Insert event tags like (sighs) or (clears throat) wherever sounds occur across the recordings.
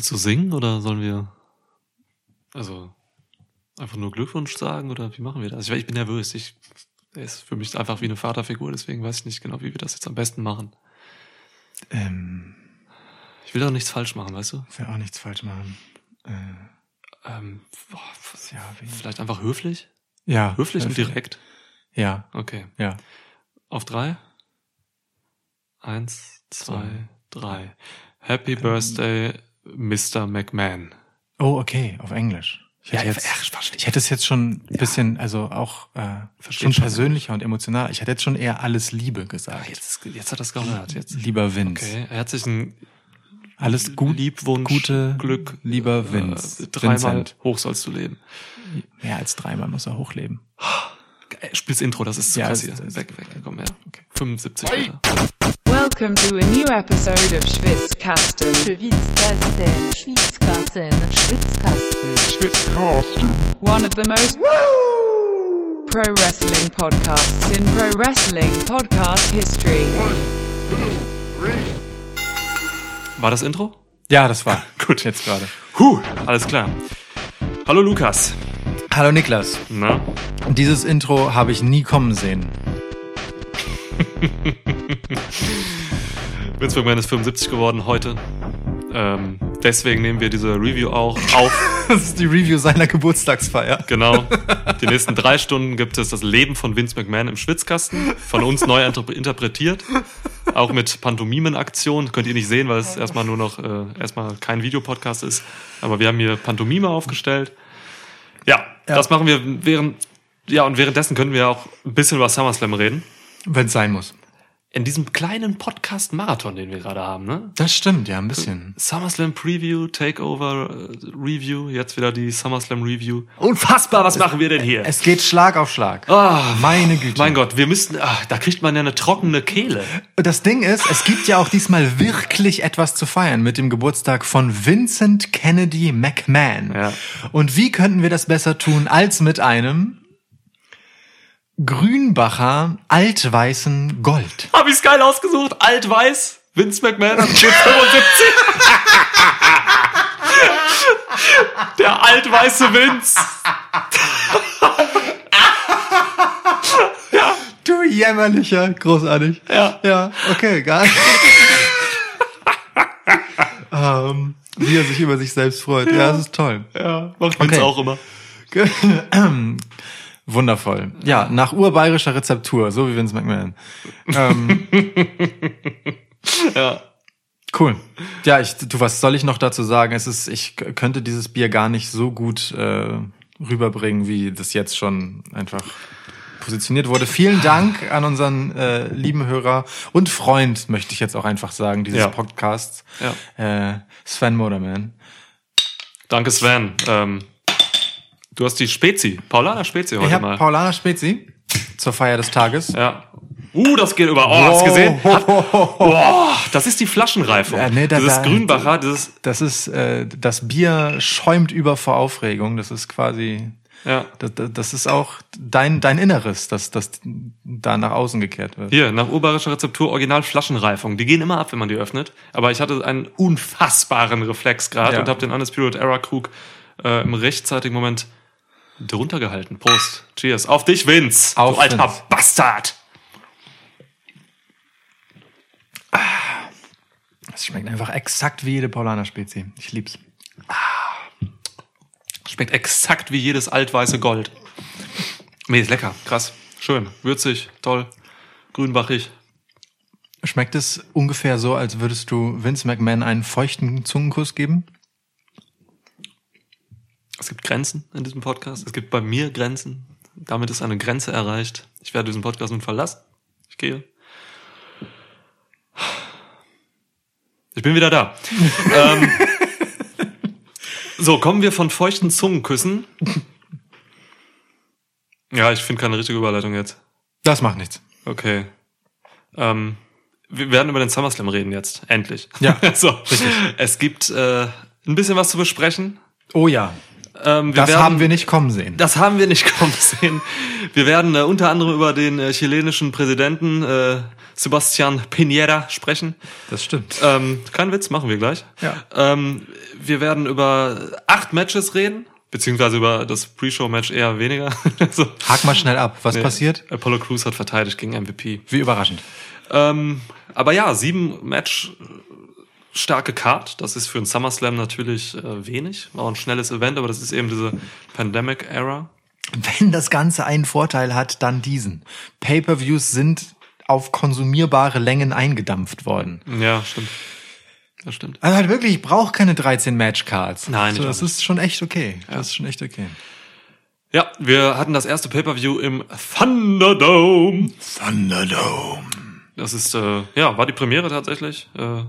Willst du singen oder sollen wir also einfach nur Glückwunsch sagen oder wie machen wir das? Ich, ich bin nervös. Ich, er ist für mich einfach wie eine Vaterfigur, deswegen weiß ich nicht genau, wie wir das jetzt am besten machen. Ähm, Ich will doch nichts falsch machen, weißt du? ich will auch nichts falsch machen. Äh, Ähm, boah, ja, vielleicht einfach höflich? Ja. Höflich und äh, direkt. Ja, Okay. ja. Auf drei? Eins, zwei, Zwei. drei. Happy Birthday, Mr. McMahon. Oh, okay, auf Englisch. Ich hätte, Ja, jetzt, ja, verstehe. ich hätte es jetzt schon ein bisschen, also auch äh, schon schon. persönlicher und emotionaler. Ich hätte jetzt schon eher alles Liebe gesagt. Jetzt, jetzt hat er es gehört. Jetzt. Lieber Vince. Okay, herzlichen Alles gut, Liebwunsch, gute, Glück. lieber Vince. Äh, dreimal Vincent. hoch sollst du leben. Mehr als dreimal muss er hochleben. Äh, Spiel's Intro, das ist zu Ja, krass hier. Weg, weg, komm her. 75 Alter. Welcome to a new episode of Schwitzkasten. Schwitzkasten, Schwitzkasten, Schwitzkasten. One of the most pro wrestling podcasts in pro wrestling podcast history. War das Intro? Ja, das war (laughs) Gut. jetzt gerade. Huh, alles klar. Hallo Lukas. Hallo Niklas. Na? Dieses Intro habe ich nie kommen sehen. (laughs) Vince McMahon ist 75 geworden heute. Ähm, deswegen nehmen wir diese Review auch auf. (laughs) Das ist die Review seiner Geburtstagsfeier. Genau. (laughs) Die nächsten drei Stunden gibt es das Leben von Vince McMahon im Schwitzkasten. Von uns neu interp- interpretiert. Auch mit Pantomimen-Aktion. Könnt ihr nicht sehen, weil es erstmal nur noch, äh, erstmal kein Videopodcast ist. Aber wir haben hier Pantomime aufgestellt. Ja, Ja. das machen wir während, ja, und währenddessen können wir auch ein bisschen über SummerSlam reden. Wenn es sein muss. In diesem kleinen Podcast-Marathon, den wir gerade haben, ne? Das stimmt, ja, ein bisschen. SummerSlam Preview, Takeover äh, Review, jetzt wieder die SummerSlam Review. Unfassbar, was machen wir denn hier? Es geht Schlag auf Schlag. Ah, Meine Güte. mein Gott, wir müssten, ah, da kriegt man ja eine trockene Kehle. Das Ding ist, es gibt ja auch diesmal wirklich etwas zu feiern mit dem Geburtstag von Vincent Kennedy McMahon. Ja. Und wie könnten wir das besser tun als mit einem Grünbacher altweißen Gold? Hab ich's geil ausgesucht, alt-weiß, Vince McMahon hat 75. Der altweiße Vince. Du jämmerlicher, großartig. Ja. Ja, okay, nicht. (laughs) ähm, wie er sich über sich selbst freut. Ja, das ist toll. Ja, macht Vince Okay. auch immer. (clears throat) Wundervoll. Ja, nach urbayerischer Rezeptur, so wie Vince McMahon. Ähm, (laughs) Ja. cool. Ja, ich, du, was soll ich noch dazu sagen? Es ist, ich könnte dieses Bier gar nicht so gut äh, rüberbringen, wie das jetzt schon einfach positioniert wurde. Vielen Dank an unseren äh, lieben Hörer und Freund, möchte ich jetzt auch einfach sagen, dieses Ja. Podcasts. Ja. Äh, Sven Moderman. Danke Sven. Ähm, du hast die Spezi, Paulaner Spezi heute Ich habe mal. Paulana Spezi zur Feier des Tages. ja. Uh, das geht über. Oh, hast du gesehen? Hat, oh, das ist die Flaschenreifung. Ja, nee, da- dieses da- Grünbacher, dieses, Das ist, äh, das Bier schäumt über vor Aufregung. Das ist quasi, ja. das, das- ist auch dein, dein Inneres, das, das da nach außen gekehrt wird. Hier, nach urbayerischer Rezeptur Original Flaschenreifung. Die gehen immer ab, wenn man die öffnet. Aber ich hatte einen unfassbaren Reflex gerade Ja. und habe den Undisputed Era Krug äh, im rechtzeitigen Moment drunter gehalten. Prost. Cheers. Auf dich, Vince. Auf du alter Vince. Bastard. Es schmeckt einfach exakt wie jede Paulaner Spezi. Ich lieb's. Schmeckt exakt wie jedes altweiße Gold. Nee, ist lecker. Krass. Schön. Würzig. Toll. Grünbachig. Schmeckt es ungefähr so, als würdest du Vince McMahon einen feuchten Zungenkuss geben? Es gibt Grenzen in diesem Podcast. Es gibt bei mir Grenzen. Damit ist eine Grenze erreicht. Ich werde diesen Podcast nun verlassen. Ich gehe. Ich bin wieder da. (laughs) ähm, so, kommen wir von feuchten Zungenküssen. Ja, ich finde keine richtige Überleitung jetzt. Das macht nichts. Okay. Ähm, wir werden über den SummerSlam reden jetzt. Endlich. Ja, (laughs) so. Es gibt äh, ein bisschen was zu besprechen. Oh ja. Ähm, Das werden- haben wir nicht kommen sehen. Das haben wir nicht (laughs) kommen sehen. Wir werden äh, unter anderem über den äh, chilenischen Präsidenten äh, Sebastián Piñera sprechen. Das stimmt. Ähm, kein Witz, machen wir gleich. Ja. Ähm, wir werden über acht Matches reden, beziehungsweise über das Pre-Show-Match eher weniger. so. Hak mal schnell ab. Was Nee, passiert? Apollo Crews hat verteidigt gegen MVP. Wie überraschend. Ähm, aber ja, sieben Match starke Card. Das ist für einen SummerSlam natürlich äh, wenig. War auch ein schnelles Event, aber das ist eben diese Pandemic-Era. Wenn das Ganze einen Vorteil hat, dann diesen. Pay-per-Views sind auf konsumierbare Längen eingedampft worden. Ja, stimmt. Das stimmt. Also halt wirklich, ich brauche keine 13 Matchcards. Nein, so, ich auch das ist schon echt okay. Das ist schon echt okay. Ja, wir hatten das erste Pay-Per-View im Thunderdome. Thunderdome. Das ist, äh, ja, war die Premiere tatsächlich. Äh,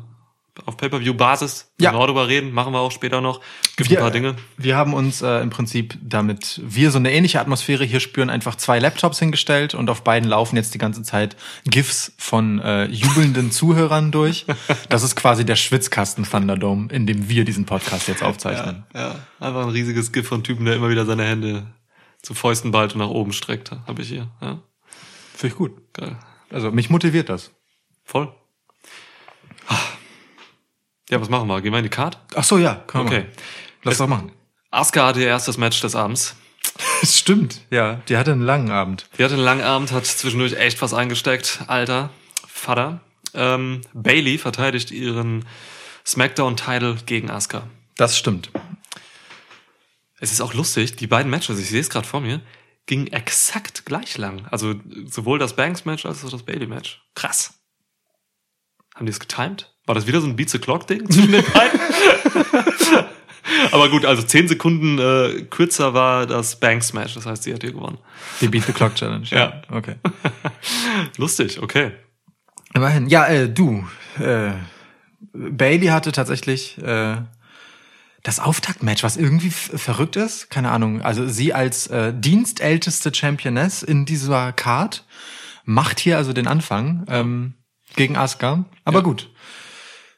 auf Pay-Per-View-Basis. Ja. Genau darüber reden, machen wir auch später noch. Gibt Wir, ein paar Dinge. wir haben uns äh, im Prinzip, damit wir so eine ähnliche Atmosphäre hier spüren, einfach zwei Laptops hingestellt und auf beiden laufen jetzt die ganze Zeit GIFs von äh, jubelnden (laughs) Zuhörern durch. Das ist quasi der Schwitzkasten Thunderdome, in dem wir diesen Podcast jetzt aufzeichnen. Ja, einfach ein riesiges GIF von Typen, der immer wieder seine Hände zu Fäusten ballt und nach oben streckt. Habe ich hier. Ja, Finde ich gut. geil. Also mich motiviert das. Voll. Ja, was machen wir? Gehen wir in die Card? Ach so, ja, können wir Okay. machen. Lass doch machen. Asuka hatte ihr erstes Match des Abends. (laughs) Das stimmt. Ja, die hatte einen langen Abend. Die hatte einen langen Abend, hat zwischendurch echt was eingesteckt. Alter, Vater. Ähm, Bailey verteidigt ihren SmackDown-Title gegen Asuka. Das stimmt. Es ist auch lustig, die beiden Matches, ich sehe es gerade vor mir, gingen exakt gleich lang. Also sowohl das Banks-Match als auch das Bailey-Match. Krass. Haben die es getimed? War das wieder so ein Beat the Clock-Ding zwischen den beiden? (laughs) Aber gut, also zehn Sekunden äh, kürzer war das Banks-Match. Das heißt, sie hat hier gewonnen. Die Beat the Clock Challenge. Ja. Okay. (laughs) Lustig, okay. Immerhin. Ja, äh, du. Äh, Bailey hatte tatsächlich äh, das Auftaktmatch, was irgendwie verrückt ist. Keine Ahnung. Also sie als äh, dienstälteste Championess in dieser Card macht hier also den Anfang ähm, gegen Asuka. Aber gut.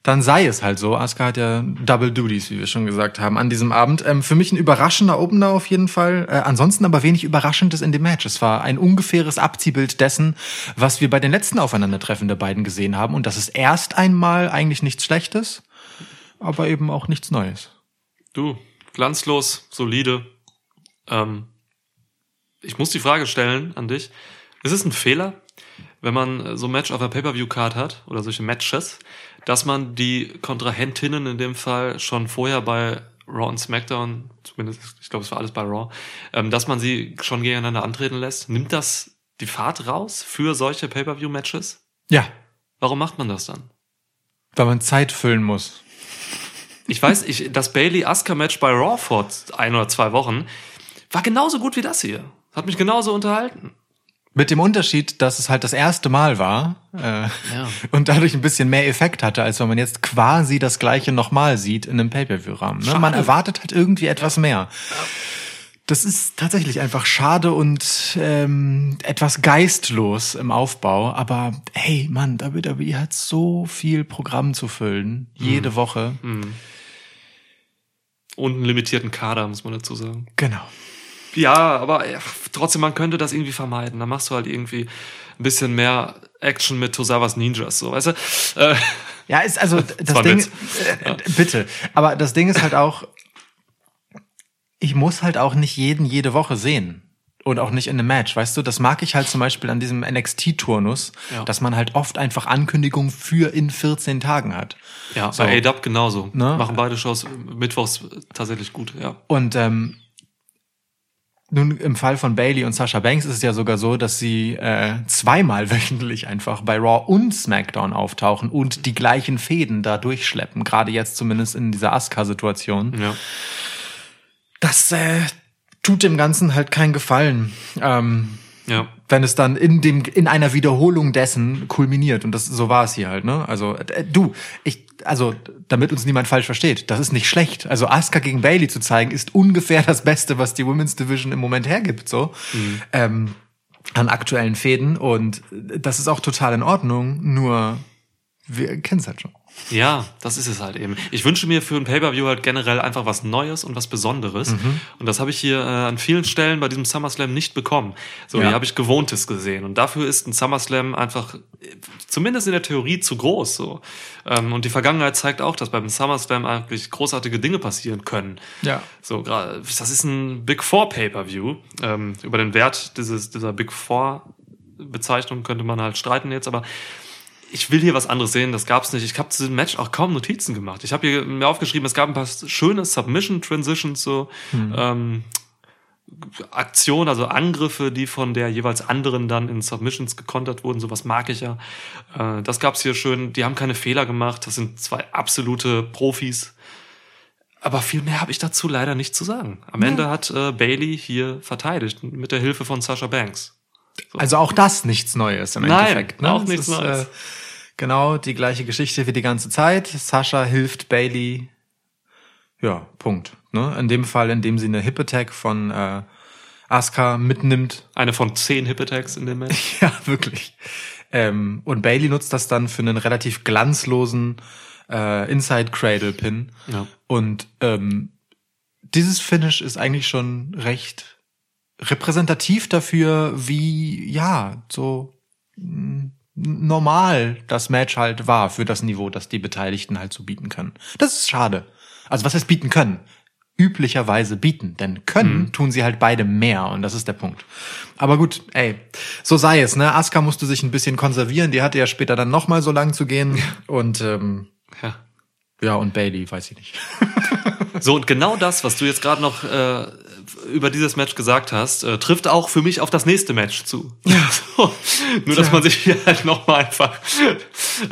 Dann sei es halt so. Asuka hat ja Double Duties, wie wir schon gesagt haben, an diesem Abend. Ähm, für mich ein überraschender Opener auf jeden Fall. Äh, ansonsten aber wenig Überraschendes in dem Match. Es war ein ungefähres Abziehbild dessen, was wir bei den letzten Aufeinandertreffen der beiden gesehen haben. Und das ist erst einmal eigentlich nichts Schlechtes, aber eben auch nichts Neues. Du, glanzlos, solide. Ähm, ich muss die Frage stellen an dich. Ist es ein Fehler, wenn man so ein Match auf der Pay-Per-View-Card hat oder solche Matches, dass man die Kontrahentinnen in dem Fall schon vorher bei Raw und SmackDown, zumindest, ich glaube, es war alles bei Raw, ähm, dass man sie schon gegeneinander antreten lässt? Nimmt das die Fahrt raus für solche Pay-Per-View-Matches? Ja, Warum macht man das dann? weil man Zeit füllen muss. Ich weiß, ich, das Bailey-Asuka-Match bei Raw vor ein oder zwei Wochen war genauso gut wie das hier. Hat mich genauso unterhalten. Mit dem Unterschied, dass es halt das erste Mal war äh, Ja. (laughs) und dadurch ein bisschen mehr Effekt hatte, als wenn man jetzt quasi das gleiche nochmal sieht in einem Pay-Per-View-Rahmen. Ne? Man erwartet halt irgendwie etwas mehr. Das ist tatsächlich einfach schade und ähm, etwas geistlos im Aufbau. Aber hey, Mann, WWE hat so viel Programm zu füllen, jede Woche. Und einen limitierten Kader, muss man dazu sagen. Genau. Ja, aber ja, trotzdem, man könnte das irgendwie vermeiden. Da machst du halt irgendwie ein bisschen mehr Action mit Tosawas Ninjas, so, weißt du? Äh, Ja, ist also (laughs) das Ding. Äh, bitte. Aber das Ding ist halt auch, ich muss halt auch nicht jeden jede Woche sehen. Und auch nicht in einem Match, weißt du? Das mag ich halt zum Beispiel an diesem NXT-Turnus, Ja. dass man halt oft einfach Ankündigungen für in 14 Tagen hat. ja, So. bei A-Dub genauso. Ne? Machen beide Shows mittwochs tatsächlich gut, ja. Und ähm, nun im Fall von Bailey und Sasha Banks ist es ja sogar so, dass sie äh, zweimal (laughs) wöchentlich einfach bei Raw und SmackDown auftauchen und die gleichen Fäden da durchschleppen. Gerade jetzt zumindest in dieser Asuka-Situation. ja. Das äh, tut dem Ganzen halt keinen Gefallen. Ähm, Ja. wenn es dann in dem in einer Wiederholung dessen kulminiert. Und das so war es hier halt ne? Also äh, du ich also damit uns niemand falsch versteht das ist nicht schlecht. Also Asuka gegen Bailey zu zeigen ist ungefähr das Beste was die Women's Division im Moment hergibt so. Ähm, an aktuellen Fäden. Und das ist auch total in Ordnung. Nur wir kennen es halt schon Ja, das ist es halt eben. Ich wünsche mir für ein Pay-Per-View halt generell einfach was Neues und was Besonderes. Mhm. Und das habe ich hier äh, an vielen Stellen bei diesem SummerSlam nicht bekommen. So, Ja. hier habe ich Gewohntes gesehen. Und dafür ist ein SummerSlam einfach, äh, zumindest in der Theorie, zu groß. So. Ähm, und die Vergangenheit zeigt auch, dass beim SummerSlam eigentlich großartige Dinge passieren können. Ja. So, gerade, das ist ein Big Four Pay-Per-View. Ähm, über den Wert dieses, dieser Big Four Bezeichnung könnte man halt streiten jetzt, aber ich will hier was anderes sehen, das gab's nicht. Ich habe zu dem Match auch kaum Notizen gemacht. Ich habe hier mir aufgeschrieben, es gab ein paar schöne Submission-Transitions, so ähm, Aktionen, also Angriffe, die von der jeweils anderen dann in Submissions gekontert wurden. Sowas mag ich ja. Äh, das gab's hier schön. Die haben keine Fehler gemacht. Das sind zwei absolute Profis. Aber viel mehr habe ich dazu leider nicht zu sagen. Am Ende hat äh, Bailey hier verteidigt mit der Hilfe von Sasha Banks. Also auch das nichts Neues im Nein, Endeffekt. Ne? auch nichts ist, Neues. Äh, genau die gleiche Geschichte wie die ganze Zeit. Sascha hilft Bailey. Ja, Punkt. Ne? In dem Fall, indem sie eine Hip Attack von äh, Asuka mitnimmt. Eine von zehn Hip Attacks in dem Match. (laughs) Ja, wirklich. Ähm, und Bailey nutzt das dann für einen relativ glanzlosen äh, Inside Cradle Pin. Ja. Und ähm, dieses Finish ist eigentlich schon recht repräsentativ dafür, wie ja so mm, normal das Match halt war für das Niveau, das die Beteiligten halt so bieten können. Das ist schade. Also was heißt bieten können? Üblicherweise bieten, denn können tun sie halt beide mehr und das ist der Punkt. Aber gut, ey, so sei es. Ne, Asuka musste sich ein bisschen konservieren. Die hatte ja später dann noch mal so lang zu gehen und ähm, Ja. ja und Bailey, weiß ich nicht. (laughs) So, und genau das, was du jetzt gerade noch äh, über dieses Match gesagt hast, äh, trifft auch für mich auf das nächste Match zu. (laughs) So, nur, dass man sich hier halt nochmal einfach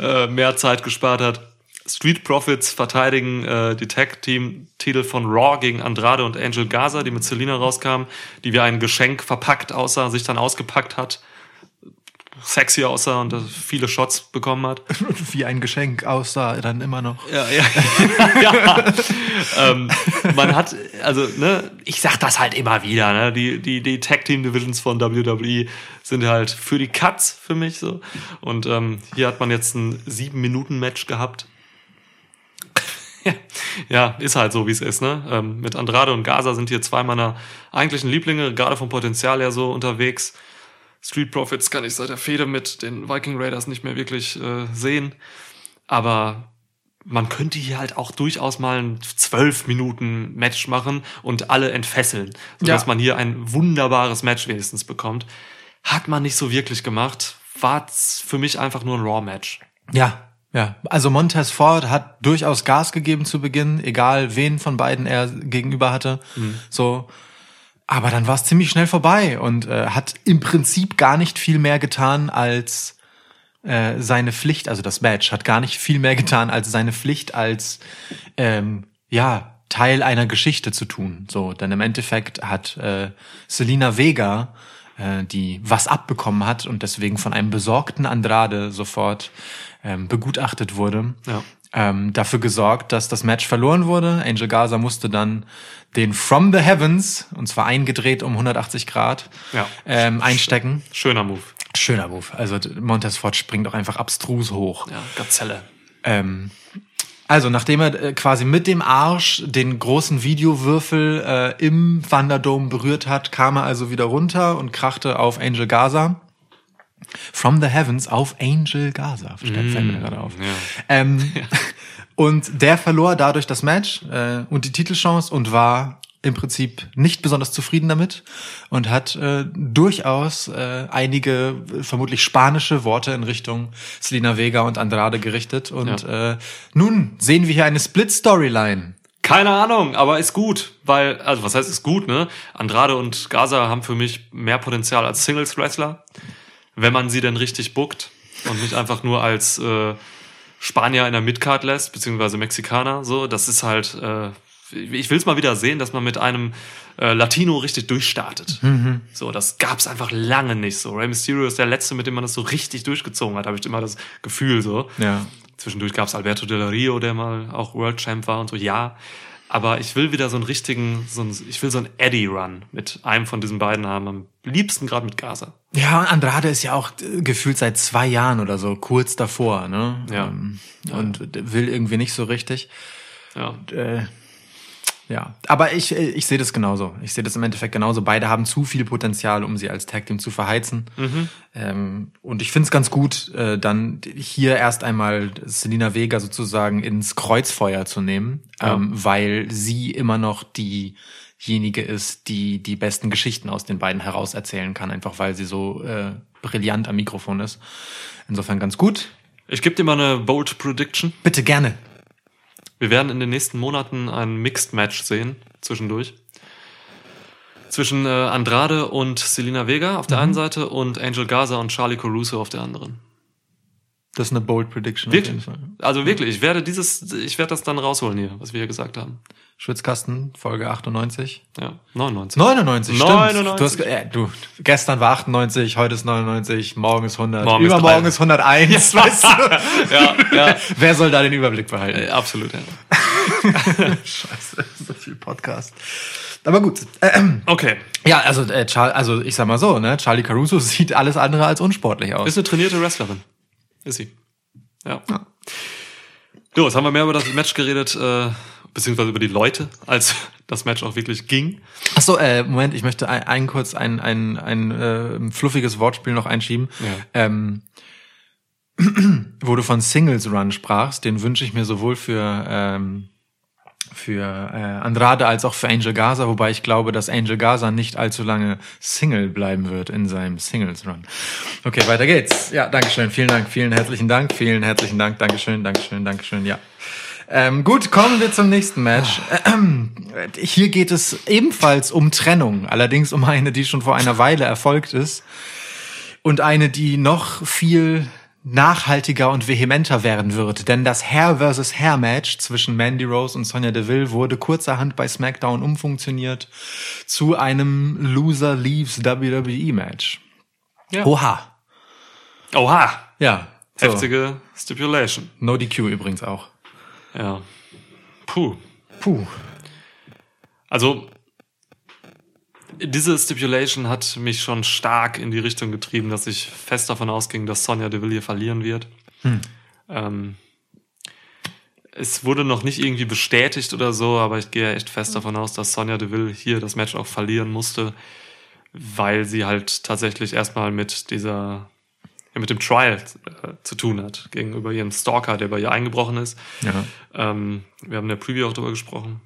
äh, mehr Zeit gespart hat. Street Profits verteidigen äh, die Tag-Team-Titel von Raw gegen Andrade und Angel Gaza, die mit Selina rauskamen, die wie ein Geschenk verpackt aussah, sich dann ausgepackt hat, sexy aussah und viele Shots bekommen hat. (laughs) Wie ein Geschenk aussah dann immer noch. Ja, ja. (laughs) ja. ähm, man hat, also, ne, ich sag das halt immer wieder, ne? Die, die, die Tag Team Divisions von WWE sind halt für die Cuts für mich so. Und ähm, hier hat man jetzt ein sieben Minuten Match gehabt. Ja, (laughs) ja, ist halt so, wie es ist, ne? Ähm, mit Andrade und Gaza sind hier zwei meiner eigentlichen Lieblinge, gerade vom Potenzial her so unterwegs. Street Profits kann ich seit der Fehde mit den Viking Raiders nicht mehr wirklich äh, sehen. Aber man könnte hier halt auch durchaus mal ein zwölf Minuten Match machen und alle entfesseln, sodass Ja. man hier ein wunderbares Match wenigstens bekommt. Hat man nicht so wirklich gemacht. War für mich einfach nur ein Raw-Match. Ja, ja. Also Montez Ford hat durchaus Gas gegeben zu Beginn, egal wen von beiden er gegenüber hatte. So. Aber dann war es ziemlich schnell vorbei und äh, hat im Prinzip gar nicht viel mehr getan als äh, seine Pflicht, also das Match hat gar nicht viel mehr getan als seine Pflicht als ähm, ja Teil einer Geschichte zu tun. So, denn im Endeffekt hat äh, Selina Vega, äh, die was abbekommen hat und deswegen von einem besorgten Andrade sofort ähm, begutachtet wurde, Ja. Ähm, dafür gesorgt, dass das Match verloren wurde. Angel Gaza musste dann den From the Heavens, und zwar eingedreht um 180 Grad, Ja. ähm, einstecken. Schöner Move. Schöner Move. Also Montez Ford springt auch einfach abstrus hoch. Ja, Gazelle. Ähm, also, nachdem er äh, quasi mit dem Arsch den großen Videowürfel äh, im Thunderdome berührt hat, kam er also wieder runter und krachte auf Angel Gaza. From the Heavens auf Angel Gaza. Fällt fällt mir gerade auf. ja. Ähm, (laughs) Und der verlor dadurch das Match äh, und die Titelchance und war im Prinzip nicht besonders zufrieden damit und hat äh, durchaus äh, einige vermutlich spanische Worte in Richtung Selena Vega und Andrade gerichtet. Und äh, nun sehen wir hier eine Split-Storyline. Keine Ahnung, aber ist gut, weil, also was heißt ist gut, ne? Andrade und Gaza haben für mich mehr Potenzial als Singles-Wrestler, wenn man sie denn richtig bookt und nicht einfach nur als äh, Spanier in der Midcard lässt, beziehungsweise Mexikaner, so, das ist halt, äh, ich will's mal wieder sehen, dass man mit einem äh, Latino richtig durchstartet. So, das gab's einfach lange nicht so. Rey Mysterio ist der Letzte, mit dem man das so richtig durchgezogen hat, habe ich immer das Gefühl so. Ja. Zwischendurch gab's Alberto Del Rio, der mal auch World Champ war und so, ja. Aber ich will wieder so einen richtigen, so einen, ich will so einen Eddie-Run mit einem von diesen beiden haben. Am liebsten gerade mit Gaza. Ja, Andrade ist ja auch gefühlt seit zwei Jahren oder so kurz davor, ne? Ja. Ähm, Und will irgendwie nicht so richtig. Ja. Äh, ja, aber ich, äh, ich sehe das genauso. Ich sehe das im Endeffekt genauso. Beide haben zu viel Potenzial, um sie als Tag Team zu verheizen. Ähm, und ich finde es ganz gut, äh, dann hier erst einmal Selina Vega sozusagen ins Kreuzfeuer zu nehmen, Ja. ähm, weil sie immer noch diejenige ist, die die besten Geschichten aus den beiden heraus erzählen kann, einfach weil sie so äh, brillant am Mikrofon ist. Insofern ganz gut. Ich gebe dir mal eine Bold Prediction. Bitte gerne. Wir werden in den nächsten Monaten ein Mixed Match sehen, zwischendurch. Zwischen äh, Andrade und Selina Vega auf der einen Seite und Angel Gaza und Charlie Caruso auf der anderen. Das ist eine bold Prediction. auf Wirklich? jeden Fall. Also wirklich, ich werde dieses, ich werde das dann rausholen hier, was wir hier gesagt haben. Schwitzkasten, Folge 98. Ja, 99. 99, 99. stimmt. Du, hast, äh, du, gestern war 98, heute ist 99, morgen ist 100, Morgen ist übermorgen drei. ist 101, (laughs) weißt du? Ja, ja. Wer soll da den Überblick behalten? Äh, absolut, ja. (laughs) Scheiße, so viel Podcast. Aber gut. Ähm, Okay. ja, also, äh, Char also ich sag mal so, ne? Charlie Caruso (laughs) sieht alles andere als unsportlich aus. Ist eine trainierte Wrestlerin. Ist sie. Ja. So, jetzt haben wir mehr über das Match geredet, äh, beziehungsweise über die Leute, als (laughs) das Match auch wirklich ging. Ach so, äh, Moment, ich möchte ein, ein kurz ein, ein, ein äh, fluffiges Wortspiel noch einschieben. Ja. Ähm, (clears throat) wo du von Singles Run sprachst, den wünsche ich mir sowohl für ähm, für äh, Andrade als auch für Angel Gaza, wobei ich glaube, dass Angel Gaza nicht allzu lange Single bleiben wird in seinem Singles Run. Okay, weiter geht's. Ja, Dankeschön, vielen Dank, vielen herzlichen Dank, vielen herzlichen Dank, Dankeschön, Dankeschön, Dankeschön, ja. Ähm, gut, kommen wir zum nächsten Match. Ähm, hier geht es ebenfalls um Trennung, allerdings um eine, die schon vor einer Weile erfolgt ist und eine, die noch viel nachhaltiger und vehementer werden wird. Denn das Hair vs. Hair Match zwischen Mandy Rose und Sonja Deville wurde kurzerhand bei SmackDown umfunktioniert zu einem Loser Leaves WWE Match. Ja. Oha. Oha! Ja. So. Heftige Stipulation. No DQ übrigens auch. Ja. Puh. Puh. Also, diese Stipulation hat mich schon stark in die Richtung getrieben, dass ich fest davon ausging, dass Sonja Deville hier verlieren wird. Ähm, es wurde noch nicht irgendwie bestätigt oder so, aber ich gehe echt fest davon aus, dass Sonja Deville hier das Match auch verlieren musste, weil sie halt tatsächlich erstmal mit dieser, mit dem Trial äh, zu tun hat, gegenüber ihrem Stalker, der bei ihr eingebrochen ist. Ja. Ähm, wir haben in der Preview auch darüber gesprochen.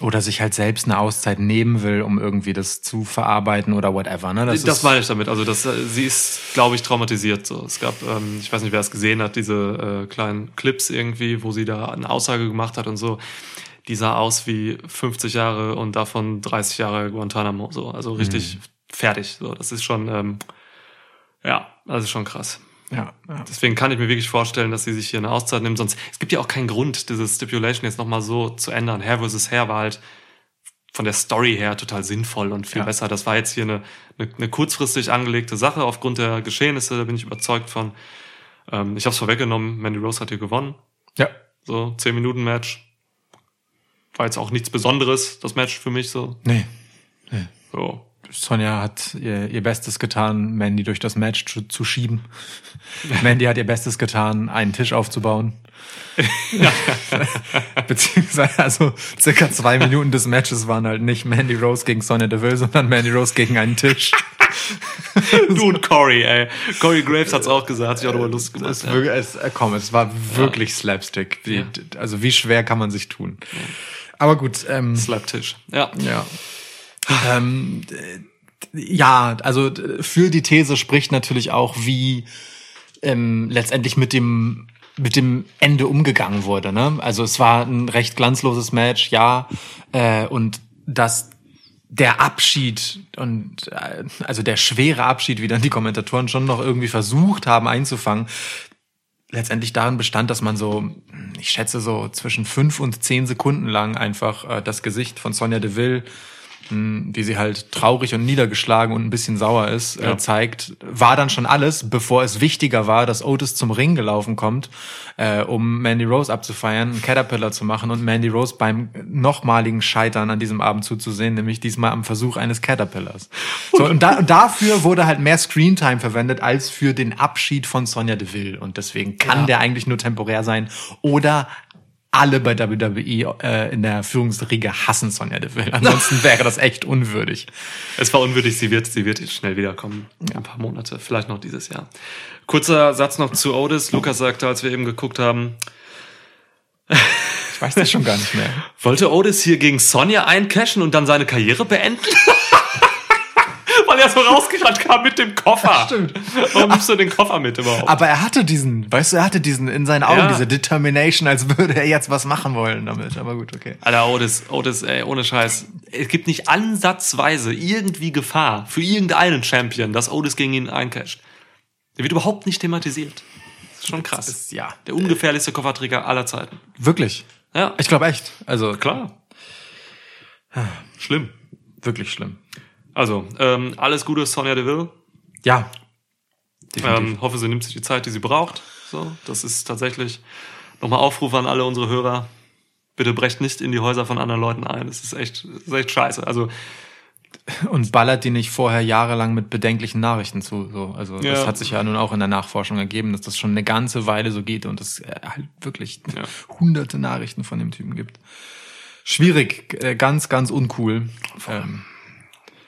Oder sich halt selbst eine Auszeit nehmen will, um irgendwie das zu verarbeiten oder whatever. Ne? Das, ist- meine ich damit. Also das, äh, sie ist, glaube ich, traumatisiert. So, es gab, ähm, ich weiß nicht, wer es gesehen hat, diese äh, kleinen Clips irgendwie, wo sie da eine Aussage gemacht hat und so. Die sah aus wie 50 Jahre und davon 30 Jahre Guantanamo. So, also richtig fertig. So, das ist schon, ähm, ja, das ist schon krass. ja, ja. Deswegen kann ich mir wirklich vorstellen, dass sie sich hier eine Auszeit nimmt. Sonst, es gibt ja auch keinen Grund, diese Stipulation jetzt nochmal so zu ändern. Hair versus Hair war halt von der Story her total sinnvoll und viel Ja. besser. Das war jetzt hier eine, eine, eine kurzfristig angelegte Sache aufgrund der Geschehnisse, da bin ich überzeugt von. Ähm, ich habe es vorweggenommen, Mandy Rose hat hier gewonnen. ja. So, 10 Minuten Match. War jetzt auch nichts Besonderes, das Match für mich so. Nee. So. Sonja hat ihr, ihr Bestes getan, Mandy durch das Match zu, zu schieben. (laughs) Mandy hat ihr Bestes getan, einen Tisch aufzubauen. (laughs) Beziehungsweise, also circa zwei Minuten des Matches waren halt nicht Mandy Rose gegen Sonja Deville, sondern Mandy Rose gegen einen Tisch. Du und Corey, ey. Corey Graves hat's auch gesagt, hat sich auch darüber Lust gemacht. Es, ja. wirklich, es, äh, komm, es war wirklich Slapstick. Wie, Ja. Also wie schwer kann man sich tun? Aber gut, ähm, Slaptisch. Ja. Ja. Ähm, äh, ja, also für die These spricht natürlich auch, wie ähm, letztendlich mit dem mit dem Ende umgegangen wurde. Ne? Also es war ein recht glanzloses Match, ja, äh, und dass der Abschied und äh, also der schwere Abschied, wie dann die Kommentatoren schon noch irgendwie versucht haben einzufangen, letztendlich darin bestand, dass man so, ich schätze so zwischen fünf und zehn Sekunden lang einfach äh, das Gesicht von Sonja Deville wie sie halt traurig und niedergeschlagen und ein bisschen sauer ist, Ja. äh, zeigt, war dann schon alles, bevor es wichtiger war, dass Otis zum Ring gelaufen kommt, äh, um Mandy Rose abzufeiern, einen Caterpillar zu machen und Mandy Rose beim nochmaligen Scheitern an diesem Abend zuzusehen, nämlich diesmal am Versuch eines Caterpillars. So, und, da, und dafür wurde halt mehr Screentime verwendet als für den Abschied von Sonja Deville. Und deswegen kann Ja. der eigentlich nur temporär sein oder alle bei WWE äh, in der Führungsriege hassen Sonja Deville. Ansonsten wäre das echt unwürdig. (laughs) Es war unwürdig, sie wird, sie wird jetzt schnell wiederkommen. Ein paar Monate, vielleicht noch dieses Jahr. Kurzer Satz noch zu Otis. Lukas sagte, als wir eben geguckt haben, Ich weiß das schon gar nicht mehr. (laughs) wollte Otis hier gegen Sonja eincashen und dann seine Karriere beenden? Weil er so rausgerannt kam mit dem Koffer. Stimmt. Warum nimmst du den Koffer mit überhaupt? Aber er hatte diesen, weißt du, er hatte diesen in seinen Augen, Ja. diese Determination, als würde er jetzt was machen wollen damit. Aber gut, okay. Alter, Otis, Otis, ey, ohne Scheiß. Es gibt nicht ansatzweise irgendwie Gefahr für irgendeinen Champion, dass Otis gegen ihn eincasht. Der wird überhaupt nicht thematisiert. Das ist schon krass. ist- ja. Der ungefährlichste Kofferträger aller Zeiten. Wirklich. Ja, Ich glaube echt. Also klar. Schlimm. wirklich schlimm. Also, ähm, alles Gute, Sonja Deville. Ja. Ähm, hoffe, sie nimmt sich die Zeit, die sie braucht. So, das ist tatsächlich nochmal Aufruf an alle unsere Hörer. Bitte brecht nicht in die Häuser von anderen Leuten ein. Das ist echt, das ist echt scheiße. Also, und ballert die nicht vorher jahrelang mit bedenklichen Nachrichten zu. So. Also das Ja. hat sich ja nun auch in der Nachforschung ergeben, dass das schon eine ganze Weile so geht und es äh, halt wirklich Ja. (laughs) hunderte Nachrichten von dem Typen gibt. Schwierig, äh, ganz, ganz uncool. Ähm,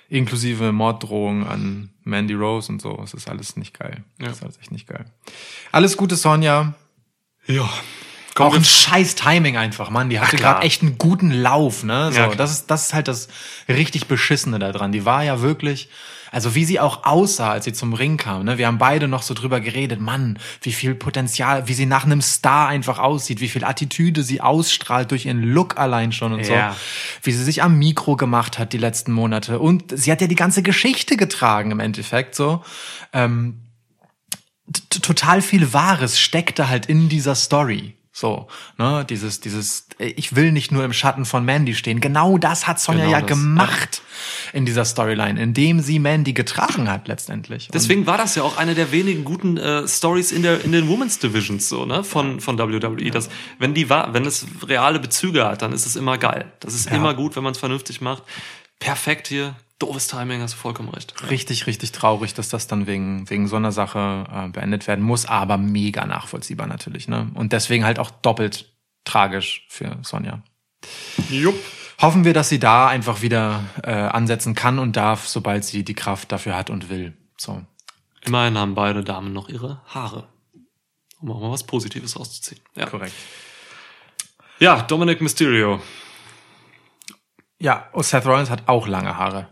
inklusive Morddrohungen an Mandy Rose und so. Es ist alles nicht geil. Ja. Das ist alles echt nicht geil. Alles Gute, Sonja. ja. Auch ein scheiß Timing einfach, Mann. Die hatte gerade echt einen guten Lauf, ne? So, Ja, das ist das ist halt das richtig beschissene da dran. Die war ja wirklich also wie sie auch aussah, als sie zum Ring kam, ne? Wir haben beide noch so drüber geredet, Mann, wie viel Potenzial, wie sie nach einem Star einfach aussieht, wie viel Attitüde sie ausstrahlt durch ihren Look allein schon und Ja. so. Wie sie sich am Mikro gemacht hat die letzten Monate und sie hat ja die ganze Geschichte getragen im Endeffekt so. Ähm, total viel Wahres steckte halt in dieser Story. So, ne, dieses, dieses, äh, ich will nicht nur im Schatten von Mandy stehen. Genau das hat Sonja Genau ja das. gemacht in dieser Storyline, indem sie Mandy getragen hat letztendlich. Und Deswegen war das ja auch eine der wenigen guten äh, Stories in der in den Women's Divisions so ne von von WWE, dass wenn die war, wenn es reale Bezüge hat, dann ist es immer geil. Das ist immer gut, wenn man es vernünftig macht. Perfekt hier, doofes Timing, hast du vollkommen recht. richtig, richtig traurig, dass das dann wegen, wegen so einer Sache äh, beendet werden muss, aber mega nachvollziehbar natürlich, ne? Und deswegen halt auch doppelt tragisch für Sonja. Jupp. Hoffen wir, dass sie da einfach wieder äh, ansetzen kann und darf, sobald sie die Kraft dafür hat und will. So. Immerhin haben beide Damen noch ihre Haare. Um auch mal was Positives rauszuziehen. Ja, Korrekt. ja Dominic Mysterio. Ja, und Seth Rollins hat auch lange Haare.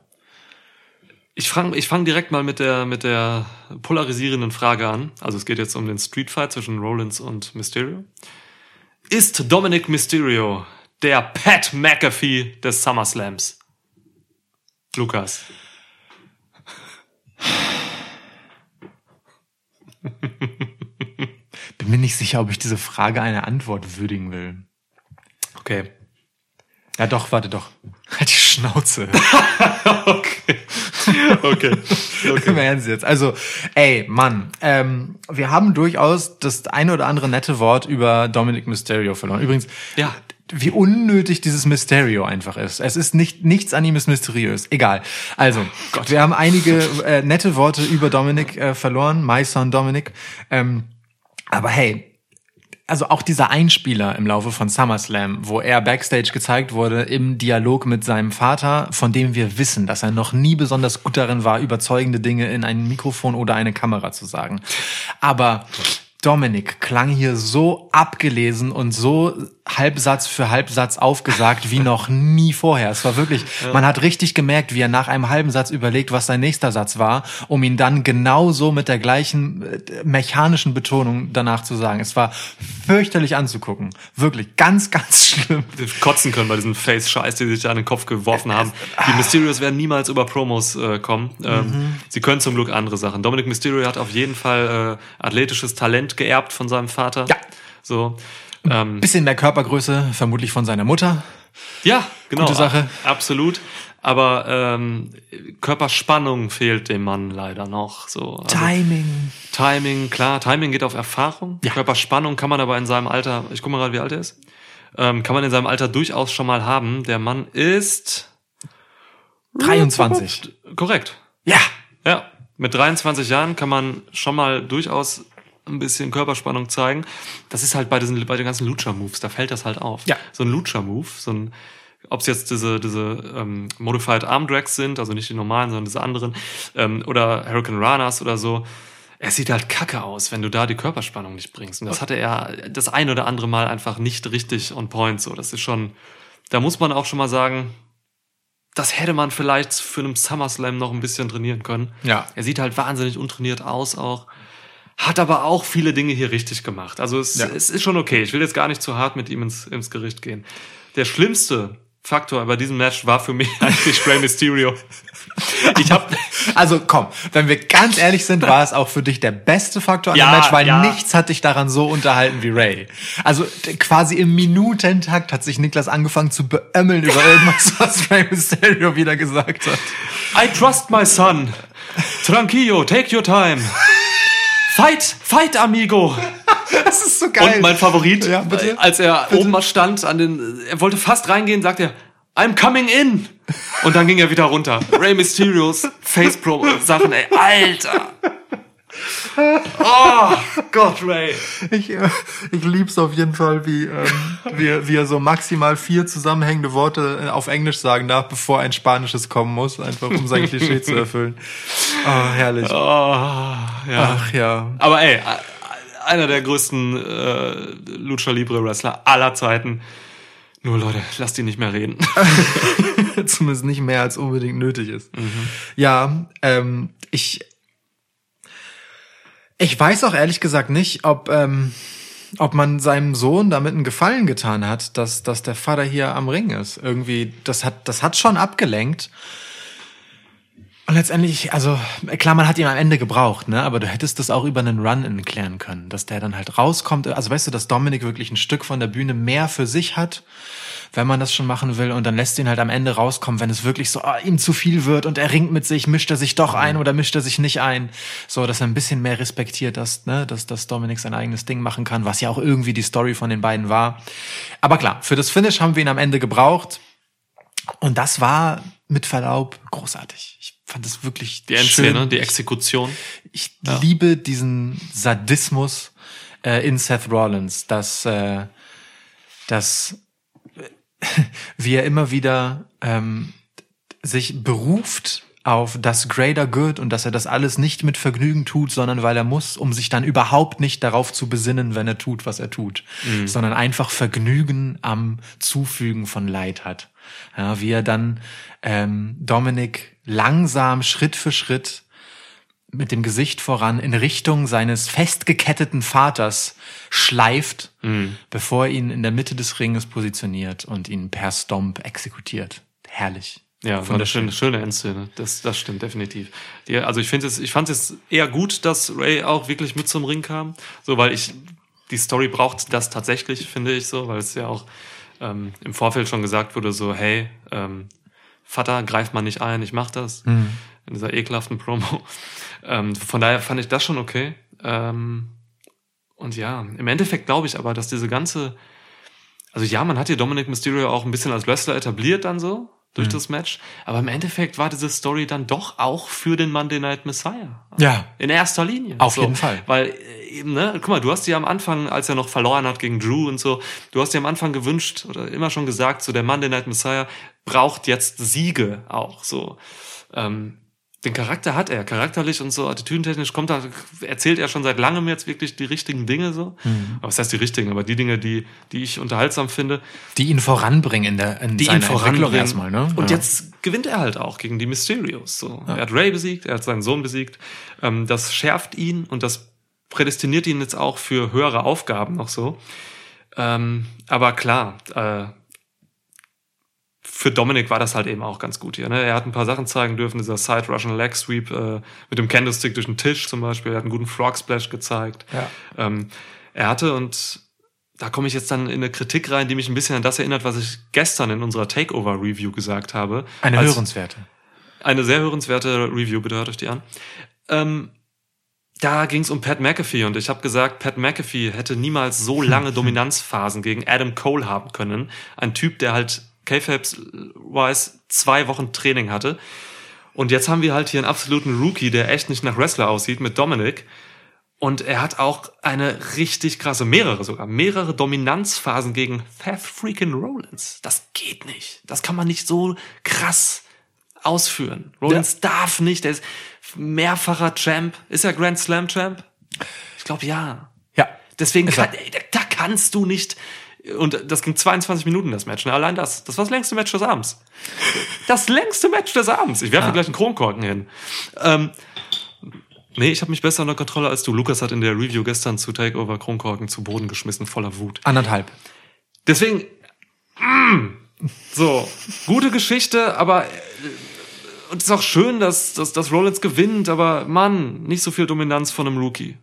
Ich fange ich fang direkt mal mit der, mit der polarisierenden Frage an. Also es geht jetzt um den Street Fight zwischen Rollins und Mysterio. Ist Dominic Mysterio der Pat McAfee des SummerSlams? Lukas. Bin mir nicht sicher, ob ich diese Frage eine Antwort würdigen will. Okay. Ja, doch, warte doch. (laughs) Halt die Schnauze. (laughs) Okay. (laughs) Okay. Im Ernst jetzt. Also, ey, Mann, ähm, wir haben durchaus das eine oder andere nette Wort über Dominic Mysterio verloren. Übrigens, Ja. wie unnötig dieses Mysterio einfach ist. Es ist nicht nichts an ihm ist mysteriös. Egal. Also, wir haben einige äh, nette Worte über Dominic äh, verloren. My son Dominic. Ähm, aber hey, also auch dieser Einspieler im Laufe von SummerSlam, wo er backstage gezeigt wurde im Dialog mit seinem Vater, von dem wir wissen, dass er noch nie besonders gut darin war, überzeugende Dinge in ein Mikrofon oder eine Kamera zu sagen. Aber Dominic klang hier so abgelesen und so Halbsatz für Halbsatz aufgesagt wie noch nie vorher. Es war wirklich, man hat richtig gemerkt, wie er nach einem halben Satz überlegt, was sein nächster Satz war, um ihn dann genauso mit der gleichen äh, mechanischen Betonung danach zu sagen. Es war fürchterlich anzugucken. Wirklich ganz, ganz schlimm. kotzen können bei diesem Face-Scheiß, die sich da an den Kopf geworfen haben. Die Mysterios werden niemals über Promos äh, kommen. Ähm, Sie können zum Glück andere Sachen. Dominic Mysterio hat auf jeden Fall äh, athletisches Talent geerbt von seinem Vater. Ja. So. Ähm, Bisschen mehr Körpergröße, vermutlich von seiner Mutter. ja, genau. Gute Sache. Absolut. Aber ähm, Körperspannung fehlt dem Mann leider noch. So. Also, Timing. Timing, klar, Timing geht auf Erfahrung. Ja. Körperspannung kann man aber in seinem Alter, ich guck mal gerade, wie alt er ist, ähm, kann man in seinem Alter durchaus schon mal haben. Der Mann ist 23. korrekt. Ja. Ja, mit 23 Jahren kann man schon mal durchaus ein bisschen Körperspannung zeigen. Das ist halt bei diesen bei den ganzen Lucha-Moves, da fällt das halt auf. Ja. So ein Lucha-Move, so ein ob es jetzt diese, diese ähm, Modified Arm Drags sind, also nicht die normalen, sondern diese anderen, ähm, oder Hurricane Ranas oder so, es sieht halt kacke aus, wenn du da die Körperspannung nicht bringst. Und das hatte er das ein oder andere Mal einfach nicht richtig on point. So, das ist schon, da muss man auch schon mal sagen, das hätte man vielleicht für einen SummerSlam noch ein bisschen trainieren können. Ja. Er sieht halt wahnsinnig untrainiert aus auch. Hat aber auch viele Dinge hier richtig gemacht. Also es, Ja. es ist schon okay. Ich will jetzt gar nicht zu hart mit ihm ins, ins Gericht gehen. Der schlimmste Faktor bei diesem Match war für mich (laughs) eigentlich Rey Mysterio. Ich habe Also komm, wenn wir ganz ehrlich sind, war es auch für dich der beste Faktor an Ja, dem Match, weil ja. nichts hat dich daran so unterhalten wie Ray. Also quasi im Minutentakt hat sich Niklas angefangen zu beömmeln über (laughs) irgendwas, was Ray Mysterio wieder gesagt hat. I trust my son. Tranquillo, take your time. Fight, fight, amigo. (laughs) Das ist so Und mein Favorit, Ja, bitte? als er oben mal stand, an den, er wollte fast reingehen, sagt er, I'm coming in. Und dann ging er wieder runter. Rey Mysterios Face Pro Sachen, ey, Alter. Oh Gott, Ray. Ich, äh, ich lieb's auf jeden Fall, wie, ähm, wie, wie er so maximal vier zusammenhängende Worte äh, auf Englisch sagen darf, bevor ein Spanisches kommen muss, einfach um sein Klischee zu erfüllen. Oh, herrlich. Oh, ja. Ach ja. Aber ey, einer der größten äh, Lucha Libre Wrestler aller Zeiten. Nur Leute, lasst ihn nicht mehr reden. (laughs) Zumindest nicht mehr als unbedingt nötig ist. Ja, ähm, ich ich weiß auch ehrlich gesagt nicht, ob ähm, ob man seinem Sohn damit einen Gefallen getan hat, dass dass der Vater hier am Ring ist. Irgendwie, das hat das hat schon abgelenkt. Und letztendlich, also klar, man hat ihn am Ende gebraucht, ne? Aber du hättest das auch über einen Run-In klären können, dass der dann halt rauskommt. Also weißt du, dass Dominik wirklich ein Stück von der Bühne mehr für sich hat, wenn man das schon machen will, und dann lässt ihn halt am Ende rauskommen, wenn es wirklich so ah, ihm zu viel wird und er ringt mit sich, mischt er sich doch ein oder mischt er sich nicht ein. So, dass er ein bisschen mehr respektiert, dass, ne, dass, dass Dominik sein eigenes Ding machen kann, was ja auch irgendwie die Story von den beiden war. Aber klar, für das Finish haben wir ihn am Ende gebraucht. Und das war mit Verlaub großartig. Ich fand es wirklich Die Endszene, schön. die Exekution. Ich liebe diesen Sadismus äh, in Seth Rollins, dass, äh, dass (laughs) wie er immer wieder ähm, sich beruft auf das Greater Good und dass er das alles nicht mit Vergnügen tut, sondern weil er muss, um sich dann überhaupt nicht darauf zu besinnen, wenn er tut, was er tut, sondern einfach Vergnügen am Zufügen von Leid hat. Ja, wie er dann ähm, Dominik langsam Schritt für Schritt mit dem Gesicht voran in Richtung seines festgeketteten Vaters schleift, bevor er ihn in der Mitte des Ringes positioniert und ihn per Stomp exekutiert. Herrlich. Ja, war eine Wunderschön. schöne, schöne Endszene. Das, das stimmt definitiv. Die, also ich finde es, ich fand es eher gut, dass Ray auch wirklich mit zum Ring kam, so weil ich die Story braucht das tatsächlich, finde ich so, weil es ja auch ähm, im Vorfeld schon gesagt wurde, so hey, ähm, Vater, greif mal nicht ein, ich mach das in dieser ekelhaften Promo. Ähm, von daher fand ich das schon okay. Ähm, und ja, im Endeffekt glaube ich aber, dass diese ganze also ja, man hat hier Dominic Mysterio auch ein bisschen als Wrestler etabliert dann so durch das Match, aber im Endeffekt war diese Story dann doch auch für den Monday Night Messiah. Ja. In erster Linie. Auf jeden Fall. Weil äh, eben, ne, guck mal, du hast dir am Anfang, als er noch verloren hat gegen Drew und so, du hast dir am Anfang gewünscht oder immer schon gesagt, so der Monday Night Messiah braucht jetzt Siege auch so. Ähm, den Charakter hat er, charakterlich und so attitüdentechnisch kommt er, erzählt er schon seit langem jetzt wirklich die richtigen Dinge so. Mhm. Aber was heißt die richtigen? Aber die Dinge, die, die ich unterhaltsam finde, Die ihn voranbringen in der in die seiner ihn voranbringen. Erstmal, ne? Und ja. jetzt gewinnt er halt auch gegen die Mysterios. So. Er hat Ray besiegt, er hat seinen Sohn besiegt. Ähm, das schärft ihn und das prädestiniert ihn jetzt auch für höhere Aufgaben noch so. Ähm, aber klar, äh, für Dominik war das halt eben auch ganz gut hier. Ne? Er hat ein paar Sachen zeigen dürfen, dieser Side Russian Leg Sweep äh, mit dem Candlestick durch den Tisch zum Beispiel. Er hat einen guten Frog Splash gezeigt. Ja. Ähm, er hatte und da komme ich jetzt dann in eine Kritik rein, die mich ein bisschen an das erinnert, was ich gestern in unserer Takeover-Review gesagt habe. Eine Als- hörenswerte. Eine sehr hörenswerte Review, bitte hört euch die an. Ähm, da ging es um Pat McAfee und ich habe gesagt, Pat McAfee hätte niemals so (laughs) lange Dominanzphasen gegen Adam Cole haben können. Ein Typ, der halt K-Fabs-wise zwei Wochen Training hatte. Und jetzt haben wir halt hier einen absoluten Rookie, der echt nicht nach Wrestler aussieht, mit Dominic. Und er hat auch eine richtig krasse, mehrere sogar, mehrere Dominanzphasen gegen Seth freaking Rollins. Das geht nicht. Das kann man nicht so krass ausführen. Rollins darf nicht, der ist mehrfacher Champ. Ist er Grand Slam Champ? Ich glaube ja. Ja. Deswegen kann, er. da kannst du nicht. Und das ging 22 Minuten, das Match. Ne? Allein das. Das war das längste Match des Abends. Das längste Match des Abends. Ich werfe Ja. gleich einen Kronkorken hin. Ähm, nee, ich habe mich besser unter Kontrolle als du. Lukas hat in der Review gestern zu Takeover Kronkorken zu Boden geschmissen, voller Wut. Anderthalb. Deswegen, mm, so, gute Geschichte, aber äh, und es ist auch schön, dass, dass, dass Rollins gewinnt, aber Mann, nicht so viel Dominanz von einem Rookie.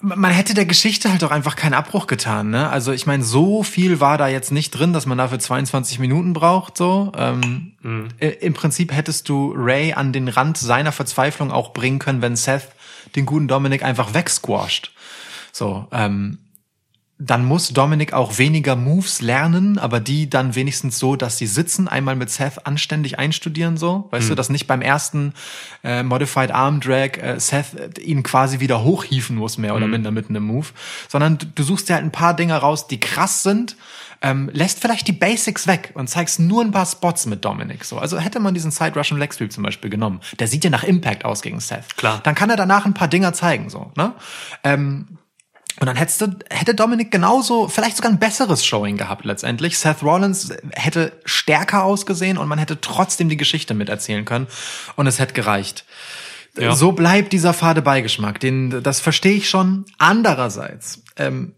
Man hätte der Geschichte halt auch einfach keinen Abbruch getan, ne? Also ich meine, so viel war da jetzt nicht drin, dass man dafür 22 Minuten braucht, so. Ähm, i- Im Prinzip hättest du Ray an den Rand seiner Verzweiflung auch bringen können, wenn Seth den guten Dominik einfach wegsquasht. So, ähm, dann muss Dominik auch weniger Moves lernen, aber die dann wenigstens so, dass sie sitzen, einmal mit Seth anständig einstudieren, so. Weißt du, dass nicht beim ersten äh, Modified Arm Drag äh, Seth äh, ihn quasi wieder hochhieven muss, mehr oder minder mit einem Move, sondern du, du suchst dir halt ein paar Dinge raus, die krass sind, ähm, lässt vielleicht die Basics weg und zeigst nur ein paar Spots mit Dominik. So, also hätte man diesen Side Russian Leg Sweep zum Beispiel genommen, der sieht ja nach Impact aus gegen Seth. Klar. Dann kann er danach ein paar Dinger zeigen, so. Ne? Ähm, und dann hättest du, hätte Dominik genauso, vielleicht sogar ein besseres Showing gehabt letztendlich. Seth Rollins hätte stärker ausgesehen und man hätte trotzdem die Geschichte miterzählen können und es hätte gereicht. Ja. So bleibt dieser fade Beigeschmack. Den, das verstehe ich schon. Andererseits, ähm,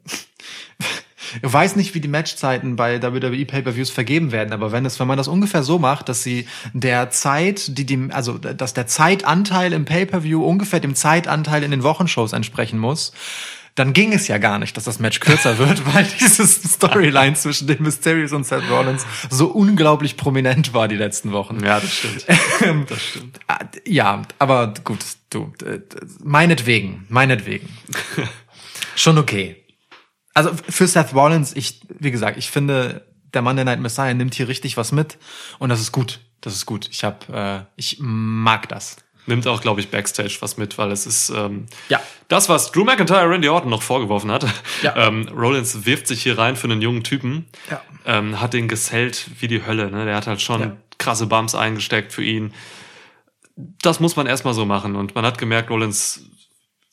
ich (laughs) weiß nicht, wie die Matchzeiten bei WWE Pay-per-Views vergeben werden, aber wenn es, wenn man das ungefähr so macht, dass sie der Zeit, die dem, also dass der Zeitanteil im Pay-per-View ungefähr dem Zeitanteil in den Wochenshows entsprechen muss, dann ging es ja gar nicht, dass das Match kürzer (laughs) wird, weil dieses Storyline zwischen den Mysterios und Seth Rollins so unglaublich prominent war die letzten Wochen. Ja, das stimmt. das stimmt. Ah, Ja, aber gut, du, äh, meinetwegen, meinetwegen. (laughs) Schon okay. Also für Seth Rollins, ich, wie gesagt, ich finde, der Monday Night Messiah nimmt hier richtig was mit und das ist gut. Das ist gut. Ich hab, äh, ich mag das. Nimmt auch, glaube ich, Backstage was mit, weil es ist ähm, Ja. das, was Drew McIntyre Randy Orton noch vorgeworfen hat. Ja. (laughs) Ähm, Rollins wirft sich hier rein für einen jungen Typen, Ja. ähm, hat den gesellt wie die Hölle. Ne? Der hat halt schon Ja. krasse Bumps eingesteckt für ihn. Das muss man erstmal so machen. Und man hat gemerkt, Rollins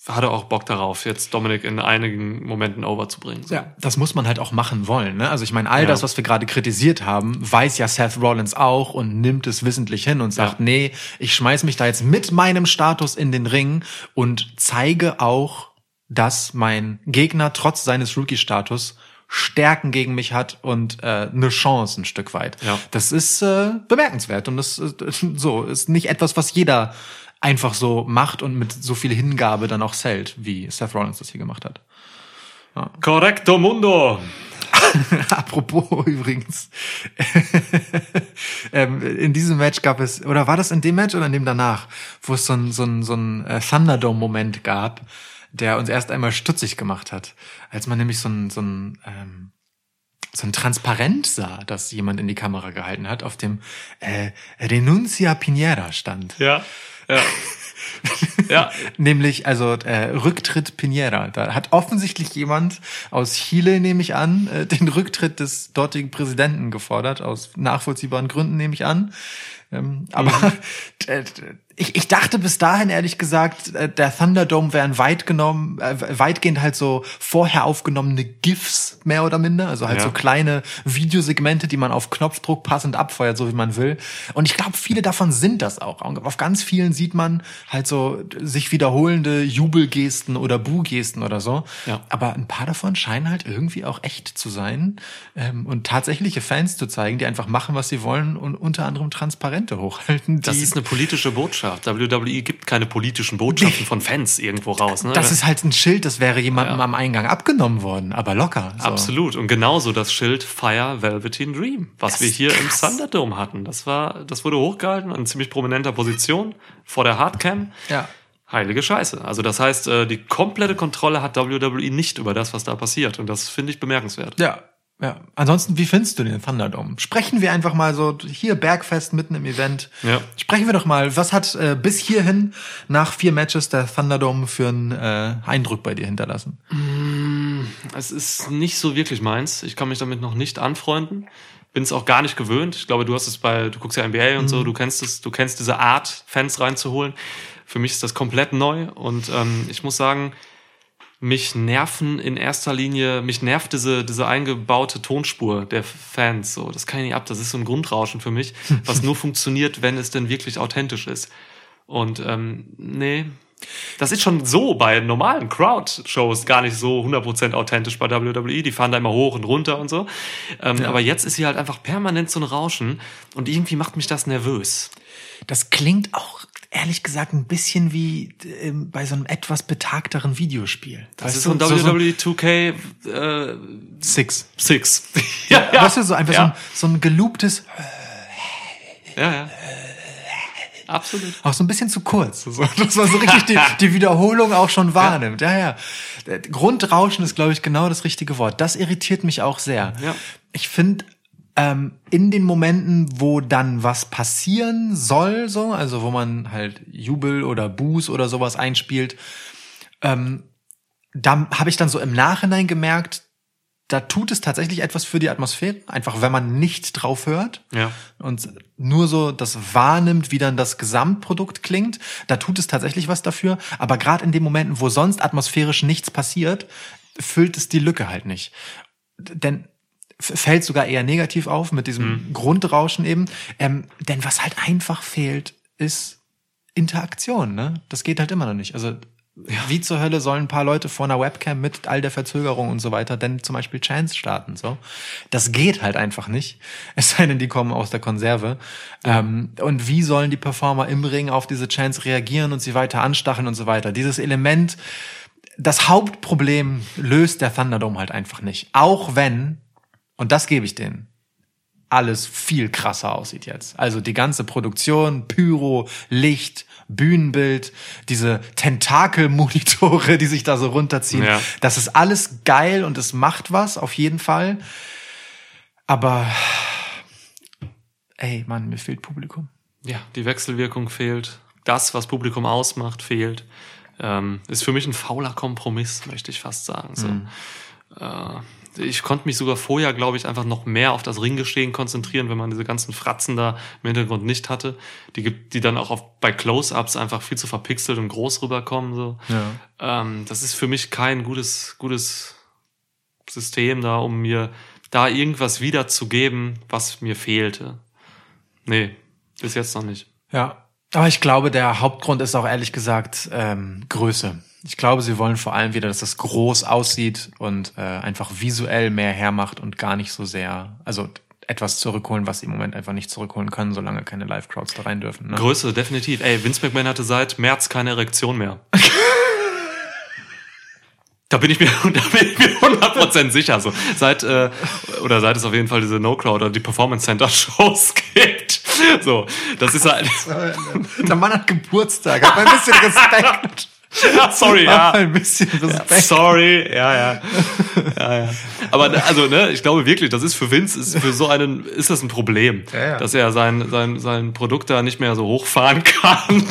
hatte auch Bock darauf, jetzt Dominik in einigen Momenten overzubringen. So. Ja, das muss man halt auch machen wollen. Ne? Also ich meine, all Ja. das, was wir gerade kritisiert haben, weiß ja Seth Rollins auch und nimmt es wissentlich hin und sagt, Ja. nee, ich schmeiß mich da jetzt mit meinem Status in den Ring und zeige auch, dass mein Gegner trotz seines Rookie-Status Stärken gegen mich hat und äh, eine Chance ein Stück weit. Ja. Das ist äh, bemerkenswert und das ist, (laughs) so ist nicht etwas, was jeder einfach so macht und mit so viel Hingabe dann auch zählt, wie Seth Rollins das hier gemacht hat. Correcto Mundo! (laughs) Apropos (laughs) übrigens, (laughs) ähm, in diesem Match gab es, oder war das in dem Match oder in dem danach, wo es so ein, so ein, so ein äh, Thunderdome-Moment gab, der uns erst einmal stutzig gemacht hat, als man nämlich so ein, so ein, ähm, so ein Transparent sah, das jemand in die Kamera gehalten hat, auf dem äh, Renuncia Piñera stand. Ja, ja. (laughs) ja, Nämlich, also äh, Rücktritt Piñera. Da hat offensichtlich jemand aus Chile, nehme ich an, äh, den Rücktritt des dortigen Präsidenten gefordert, aus nachvollziehbaren Gründen, nehme ich an. Ähm, aber (laughs) äh, ich, ich dachte bis dahin, ehrlich gesagt, äh, der Thunderdome wären weit genommen, äh, weitgehend halt so vorher aufgenommene GIFs, mehr oder minder. Also halt Ja. so kleine Videosegmente, die man auf Knopfdruck passend abfeuert, so wie man will. Und ich glaube, viele davon sind das auch. Auf ganz vielen sieht man halt so sich wiederholende Jubelgesten oder Buhgesten oder so. Ja. Aber ein paar davon scheinen halt irgendwie auch echt zu sein ähm, und tatsächliche Fans zu zeigen, die einfach machen, was sie wollen und unter anderem Transparente hochhalten. Das ist eine politische Botschaft. Botschaft. WWE gibt keine politischen Botschaften von Fans irgendwo raus. Ne? Das ist halt ein Schild, das wäre jemandem am Eingang abgenommen worden, aber locker. So. Absolut. Und genauso das Schild Fire Velveteen Dream, was Das wir hier im. Thunderdome hatten. Das war, das wurde hochgehalten an ziemlich prominenter Position vor der Hardcam. Ja. Heilige Scheiße. Also das heißt, äh, die komplette Kontrolle hat WWE nicht über das, was da passiert. Und das finde ich bemerkenswert. Ja. Ja. Ansonsten, wie findest du den Thunderdome? Sprechen wir einfach mal so hier Bergfest mitten im Event. Ja. Sprechen wir doch mal, was hat äh, bis hierhin nach vier Matches der Thunderdome für einen äh, Eindruck bei dir hinterlassen? Es ist nicht so wirklich meins. Ich kann mich damit noch nicht anfreunden. Bin es auch gar nicht gewöhnt. Ich glaube, du hast es bei, du guckst ja NBA und so, du kennst es, du kennst diese Art, Fans reinzuholen. Für mich ist das komplett neu und ähm, ich muss sagen, mich nerven in erster Linie, mich nervt diese, diese eingebaute Tonspur der Fans. So, das kann ich nicht ab. Das ist so ein Grundrauschen für mich, was (laughs) nur funktioniert, wenn es denn wirklich authentisch ist. Und ähm, nee, das ist schon so bei normalen Crowd-Shows gar nicht so 100% authentisch bei WWE. Die fahren da immer hoch und runter und so. Ähm, Aber jetzt ist hier halt einfach permanent so ein Rauschen und irgendwie macht mich das nervös. Das klingt auch ehrlich gesagt ein bisschen wie ähm, bei so einem etwas betagteren Videospiel. Das Weißt ist so ein WWE 2K äh, Six. 6. (laughs) ja, Ja. Weißt du, so einfach so, ja. ein, so ein gelooptes, ja, ja. Absolut. auch so ein bisschen zu kurz. So, dass man so richtig die, die Wiederholung auch schon wahrnimmt. Ja, ja. Der Grundrauschen ist, glaube ich, genau das richtige Wort. Das irritiert mich auch sehr. Ja. Ich finde, ähm, in den Momenten, wo dann was passieren soll, so, also wo man halt Jubel oder Buß oder sowas einspielt, ähm, da habe ich dann so im Nachhinein gemerkt, da tut es tatsächlich etwas für die Atmosphäre, einfach wenn man nicht drauf hört Ja. und nur so das wahrnimmt, wie dann das Gesamtprodukt klingt, da tut es tatsächlich was dafür. Aber gerade in den Momenten, wo sonst atmosphärisch nichts passiert, füllt es die Lücke halt nicht. Denn fällt sogar eher negativ auf mit diesem Grundrauschen eben. Ähm, denn was halt einfach fehlt, ist Interaktion. Ne? Das geht halt immer noch nicht. Also wie zur Hölle sollen ein paar Leute vor einer Webcam mit all der Verzögerung und so weiter denn zum Beispiel Chance starten? So, das geht halt einfach nicht. (laughs) Es sei denn, die kommen aus der Konserve. Ähm, und wie sollen die Performer im Ring auf diese Chance reagieren und sie weiter anstacheln und so weiter? Dieses Element, das Hauptproblem löst der Thunderdome halt einfach nicht. Auch wenn, und das gebe ich denen, alles viel krasser aussieht jetzt. Also die ganze Produktion, Pyro, Licht, Bühnenbild, diese Tentakelmonitore, (laughs) die sich da so runterziehen. Ja. Das ist alles geil und es macht was, auf jeden Fall. Aber, ey, Mann, mir fehlt Publikum. Ja, die Wechselwirkung fehlt. Das, was Publikum ausmacht, fehlt. Ähm, ist für mich ein fauler Kompromiss, möchte ich fast sagen. So. Äh, ich konnte mich sogar vorher, glaube ich, einfach noch mehr auf das Ringgeschehen konzentrieren, wenn man diese ganzen Fratzen da im Hintergrund nicht hatte. Die gibt, die dann auch auf, bei Close-Ups einfach viel zu verpixelt und groß rüberkommen. So. Ja. Ähm, das ist für mich kein gutes, gutes System da, um mir da irgendwas wiederzugeben, was mir fehlte. Nee, bis jetzt noch nicht. Ja, aber ich glaube, der Hauptgrund ist auch ehrlich gesagt ähm, Größe. Ich glaube, sie wollen vor allem wieder, dass das groß aussieht und äh, einfach visuell mehr hermacht und gar nicht so sehr, also etwas zurückholen, was sie im Moment einfach nicht zurückholen können, solange keine Live-Crowds da rein dürfen. Ne? Größe, definitiv. Ey, Vince McMahon hatte seit März keine Erektion mehr. (laughs) Da bin ich mir, (laughs) da bin ich mir 100% sicher. So, seit, äh, oder seit es auf jeden Fall diese No-Crowd oder die Performance Center Shows (laughs) gibt. So, das ist halt, Der Mann hat Geburtstag, hat mal ein bisschen Respekt. Ja, (laughs) sorry, ja. ein bisschen Respekt. Sorry, ja, ja. ja, ja. Aber also, ne, ich glaube wirklich, das ist für Vince, ist für so einen, ist das ein Problem, Ja, ja. dass er sein, sein, sein Produkt da nicht mehr so hochfahren (laughs) kann.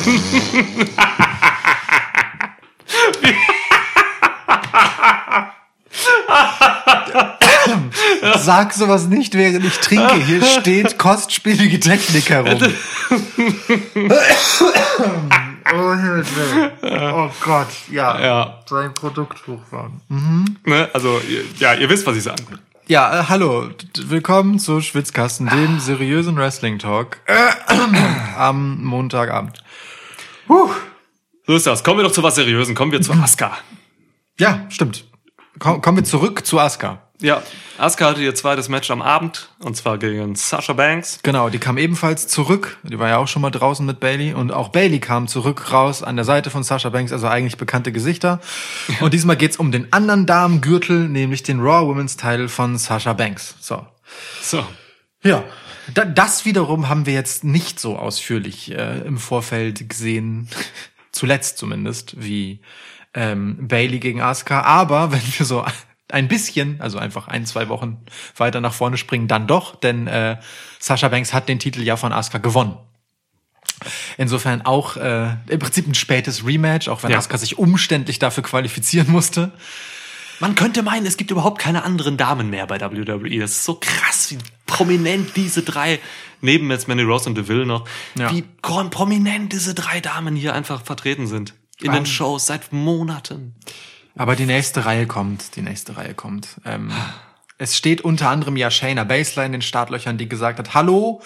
(laughs) (laughs) Sag sowas nicht, während ich trinke. Hier steht kostspielige Technik herum. (coughs) oh, oh Gott, ja. Ja, Sein Produkt hochfahren. ne, also, ja, ihr wisst, was ich sage. Ja, äh, hallo, willkommen zu Schwitzkasten, dem seriösen Wrestling-Talk am Montagabend. So ist das. Kommen wir doch zu was Seriösen. Kommen wir zu Asuka. Ja, stimmt. Komm, kommen wir zurück zu Asuka. Ja, Asuka hatte ihr zweites Match am Abend und zwar gegen Sasha Banks. Genau, die kam ebenfalls zurück. Die war ja auch schon mal draußen mit Bailey und auch Bailey kam zurück raus an der Seite von Sasha Banks, also eigentlich bekannte Gesichter. Und diesmal geht's um den anderen Damengürtel, nämlich den Raw Women's Title von Sasha Banks. So. So. Ja, da, das wiederum haben wir jetzt nicht so ausführlich äh, im Vorfeld gesehen, zuletzt zumindest, wie ähm, Bailey gegen Asuka. Aber (laughs) wenn wir so ein bisschen, also einfach ein, zwei Wochen weiter nach vorne springen, dann doch, denn äh, Sasha Banks hat den Titel ja von Asuka gewonnen. Insofern auch äh, im Prinzip ein spätes Rematch, auch wenn Ja. Asuka sich umständlich dafür qualifizieren musste. Man könnte meinen, es gibt überhaupt keine anderen Damen mehr bei WWE. Das ist so krass, wie prominent diese drei, neben jetzt Mandy Rose und Deville noch, Ja. wie prominent diese drei Damen hier einfach vertreten sind. In den Ähm. Shows seit Monaten. Aber die nächste Reihe kommt, die nächste Reihe kommt. Ähm, (sighs) es steht unter anderem ja Shayna Baszler in den Startlöchern, die gesagt hat, hallo,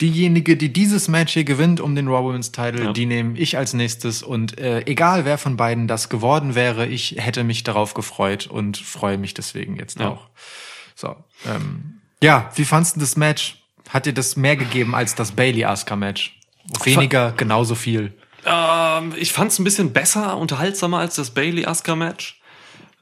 diejenige, die dieses Match hier gewinnt um den Raw Women's Title, Ja. die nehme ich als nächstes und äh, egal wer von beiden das geworden wäre, ich hätte mich darauf gefreut und freue mich deswegen jetzt Ja. auch. So, ähm, ja, wie fandst du das Match? Hat dir das mehr gegeben als das Bailey-Asuka-Match? Weniger, genauso viel. Ähm, ich fand es ein bisschen besser, unterhaltsamer als das Bailey-Asuka-Match.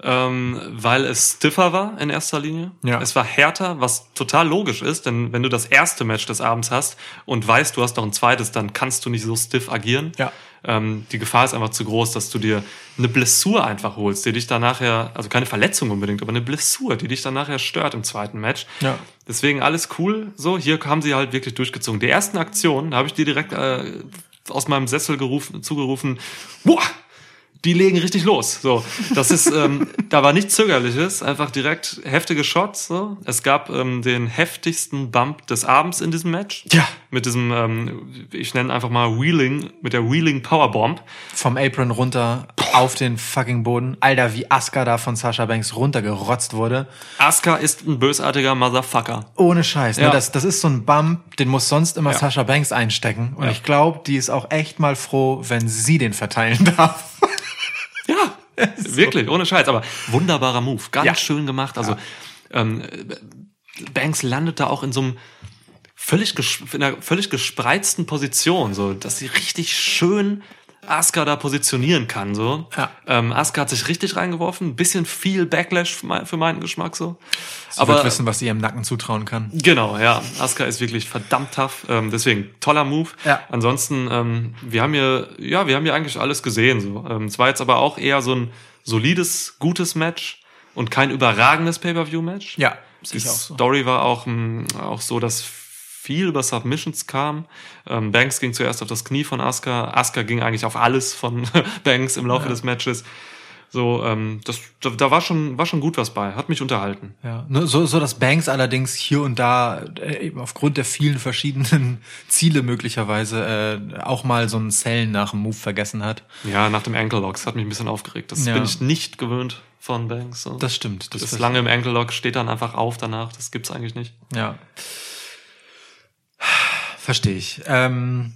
Ähm, weil es stiffer war in erster Linie. Ja. Es war härter, was total logisch ist, denn wenn du das erste Match des Abends hast und weißt, du hast noch ein zweites, dann kannst du nicht so stiff agieren. Ja. Ähm, die Gefahr ist einfach zu groß, dass du dir eine Blessur einfach holst, die dich dann nachher, also keine Verletzung unbedingt, aber eine Blessur, die dich dann nachher stört im zweiten Match. Ja. Deswegen alles cool. So, hier haben sie halt wirklich durchgezogen. Die ersten Aktionen, da habe ich dir direkt äh, aus meinem Sessel gerufen, zugerufen, boah, die legen richtig los. So, das ist, ähm, (laughs) da war nichts Zögerliches, einfach direkt heftige Shots. So, es gab ähm, den heftigsten Bump des Abends in diesem Match. Ja. Mit diesem, ähm, ich nenne einfach mal Wheeling, mit der Wheeling Powerbomb. vom Apron runter auf den fucking Boden. Alter, wie Asuka da von Sasha Banks runtergerotzt wurde. Asuka ist ein bösartiger Motherfucker. Ohne Scheiß. Ne? Ja. Das, das ist so ein Bump, den muss sonst immer Ja. Sasha Banks einstecken. Und Ja. ich glaube, die ist auch echt mal froh, wenn sie den verteilen (laughs) darf. (laughs) Ja, (laughs) wirklich, ohne Scheiß. Aber wunderbarer Move, ganz Ja. schön gemacht. Also ähm, Banks landet da auch in so einem völlig, in einer völlig gespreizten Position, so dass sie richtig schön Asuka da positionieren kann. So. Ja. Ähm, Asuka hat sich richtig reingeworfen, ein bisschen viel Backlash für, mein, für meinen Geschmack so. Sie wird wissen, was sie ihrem Nacken zutrauen kann. Genau, ja. Asuka ist wirklich verdammt tough. Ähm, deswegen toller Move. Ja. Ansonsten, ähm, wir haben hier, ja, wir haben hier eigentlich alles gesehen. So. Ähm, es war jetzt aber auch eher so ein solides, gutes Match und kein überragendes Pay-per-View-Match. Ja, Die auch so. Story war auch, ähm, auch so, dass viel über Submissions kam. Ähm, Banks ging zuerst auf das Knie von Asuka. Asuka ging eigentlich auf alles von (laughs) Banks im Laufe des Matches. So, ähm, das, da, da war schon, war schon gut was bei. Hat mich unterhalten. Ja, so, so dass Banks allerdings hier und da äh, eben aufgrund der vielen verschiedenen (laughs) Ziele möglicherweise äh, auch mal so einen Zellen nach dem Move vergessen hat. Ja, nach dem Ankle Lock. Das hat mich ein bisschen aufgeregt. Das Ja. bin ich nicht gewöhnt von Banks. So. Das stimmt. Das ist lange im Ankle Lock, steht dann einfach auf danach. Das gibt's eigentlich nicht. Ja. Verstehe ich. Ähm,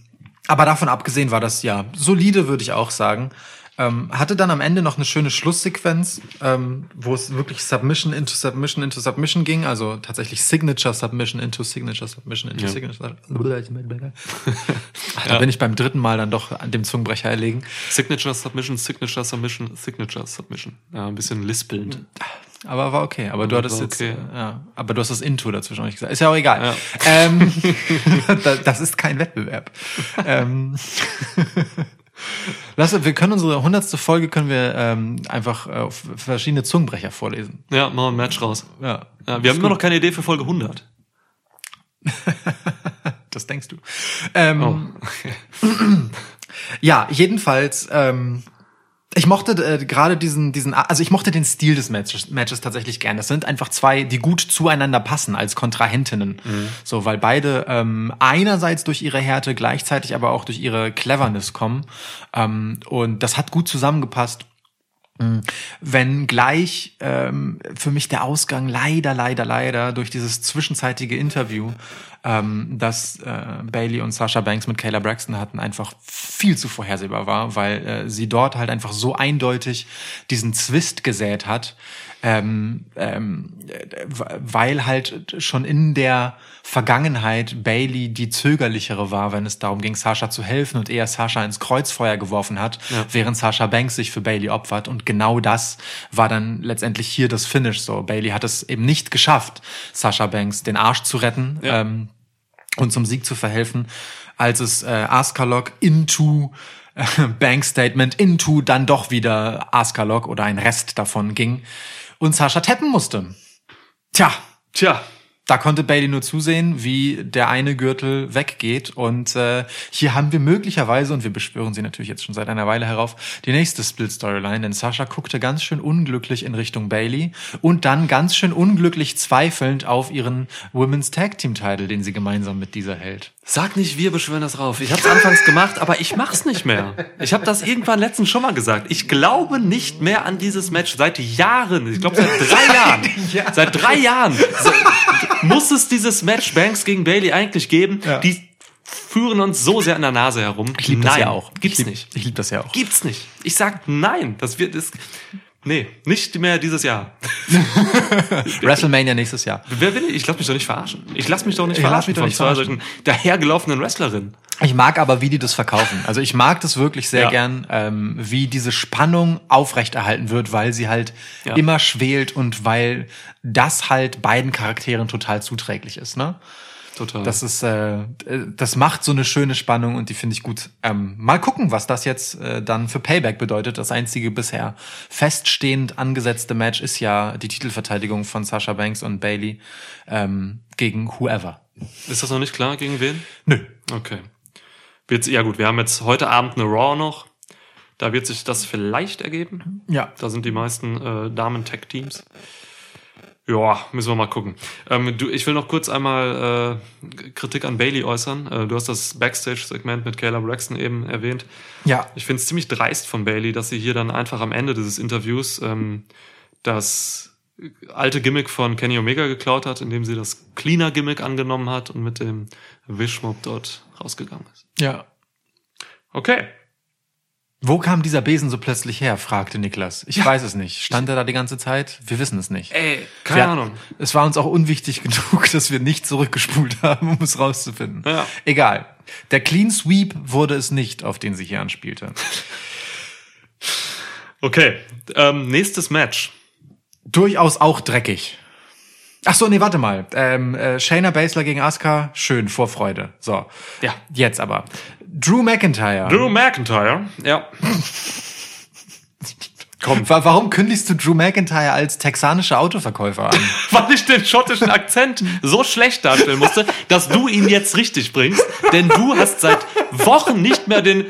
aber davon abgesehen war das ja solide, würde ich auch sagen. Ähm, hatte dann am Ende noch eine schöne Schlusssequenz, ähm, wo es wirklich Submission into Submission into Submission ging, also tatsächlich Signature Submission into Signature Submission into Ja. Signature. (laughs) Ach, da bin ich beim dritten Mal dann doch an dem Zungenbrecher erlegen. Signature Submission, Signature Submission, Signature Submission. Ja, ein bisschen lispelnd. Aber war okay. Aber du Aber hattest war jetzt, okay. äh, ja, aber du hast das Into dazwischen auch nicht gesagt. Ist ja auch egal. Ja. Ähm, (laughs) (laughs) da- das ist kein Wettbewerb. ähm, (laughs) Lass, wir können unsere hundertste Folge können wir ähm, einfach äh, verschiedene Zungenbrecher vorlesen. Ja, machen wir ein Match raus. Ja, Ja, wir haben immer noch keine Idee für Folge 100. das denkst du. Ähm, Oh. (clears throat) Ja, jedenfalls. Ähm, ich mochte äh, gerade diesen, diesen, also ich mochte den Stil des Matches, Matches tatsächlich gern. Das sind einfach zwei, die gut zueinander passen als Kontrahentinnen. So, weil beide ähm, einerseits durch ihre Härte, gleichzeitig aber auch durch ihre Cleverness kommen. Ähm, und das hat gut zusammengepasst. Wenn gleich ähm, für mich der Ausgang leider, leider, leider durch dieses zwischenzeitige Interview ähm, dass äh, Bailey und Sasha Banks mit Kayla Braxton hatten, einfach viel zu vorhersehbar war, weil äh, sie dort halt einfach so eindeutig diesen Zwist gesät hat, ähm, ähm, äh, weil halt schon in der Vergangenheit Bailey die zögerlichere war, wenn es darum ging, Sasha zu helfen und eher Sasha ins Kreuzfeuer geworfen hat, Ja. während Sasha Banks sich für Bailey opfert. Und genau das war dann letztendlich hier das Finish so. Bailey hat es eben nicht geschafft, Sasha Banks den Arsch zu retten. Ja. Ähm, und zum Sieg zu verhelfen, als es äh, Askalok into äh, Bank Statement into dann doch wieder Askalok oder ein Rest davon ging und Sascha tappen musste. Tja, Tja, da konnte Bailey nur zusehen, wie der eine Gürtel weggeht. Und äh, hier haben wir möglicherweise, und wir beschwören sie natürlich jetzt schon seit einer Weile herauf, die nächste Split-Storyline. Denn Sascha guckte ganz schön unglücklich in Richtung Bailey und dann ganz schön unglücklich zweifelnd auf ihren Women's Tag Team Title, den sie gemeinsam mit dieser hält. Sag nicht, wir beschwören das rauf. Ich habe es (laughs) anfangs gemacht, aber ich mach's nicht mehr. Ich habe das irgendwann letztens schon mal gesagt. Ich glaube nicht mehr an dieses Match seit Jahren. Ich glaube seit drei (laughs) Jahren. Ja. Seit drei Jahren so, muss es dieses Match Banks gegen Bailey eigentlich geben. Ja. Die führen uns so sehr an der Nase herum. Ich liebe das ja auch. Gibt's ich lieb, nicht. Ich liebe das ja auch. Gibt's nicht. Ich sag nein. Das wird es. Nee, nicht mehr dieses Jahr. (laughs) WrestleMania nächstes Jahr. Wer bin ich? Ich lass mich doch nicht verarschen. Ich lass mich doch nicht Ich verarschen von nicht zwei solchen dahergelaufenen Wrestlerinnen. Ich mag aber, wie die das verkaufen. Also ich mag das wirklich sehr Ja. gern, ähm, wie diese Spannung aufrechterhalten wird, weil sie halt Ja. immer schwelt und weil das halt beiden Charakteren total zuträglich ist. Ne? Total. Das ist, äh, das macht so eine schöne Spannung und die finde ich gut. Ähm, mal gucken, was das jetzt äh, dann für Payback bedeutet. Das einzige bisher feststehend angesetzte Match ist ja die Titelverteidigung von Sasha Banks und Bailey ähm, gegen whoever. Ist das noch nicht klar, gegen wen? Nö. Okay. Wird's, ja gut, wir haben jetzt heute Abend eine Raw noch. Da wird sich das vielleicht ergeben. Ja. Da sind die meisten äh, Damen-Tech-Teams. Ja, müssen wir mal gucken. Ähm, du, ich will noch kurz einmal äh, Kritik an Bailey äußern. Äh, du hast das Backstage-Segment mit Kayla Braxton eben erwähnt. Ja. Ich finde es ziemlich dreist von Bailey, dass sie hier dann einfach am Ende dieses Interviews ähm, das alte Gimmick von Kenny Omega geklaut hat, indem sie das Cleaner-Gimmick angenommen hat und mit dem Wishmob dort rausgegangen ist. Ja. Okay. Wo kam dieser Besen so plötzlich her? fragte Niklas. Ich weiß es nicht. Stand er da die ganze Zeit? Wir wissen es nicht. Ey, keine Wir- Ahnung. Es war uns auch unwichtig (laughs) genug, dass wir nicht zurückgespult (laughs) haben, um es rauszufinden. Ja. Egal. Der Clean Sweep wurde es nicht, auf den sie hier anspielte. Okay, ähm, nächstes Match. Durchaus auch dreckig. Ach so, nee, warte mal. Ähm, äh, Shayna Baszler gegen Asuka, schön, Vorfreude. So. Ja. Jetzt aber. Drew McIntyre. Drew McIntyre, ja. (laughs) Komm. Wa- Warum kündigst du Drew McIntyre als texanischer Autoverkäufer an? (laughs) Weil ich den schottischen Akzent so schlecht darstellen musste, dass du ihn jetzt richtig bringst. Denn du hast seit Wochen nicht mehr den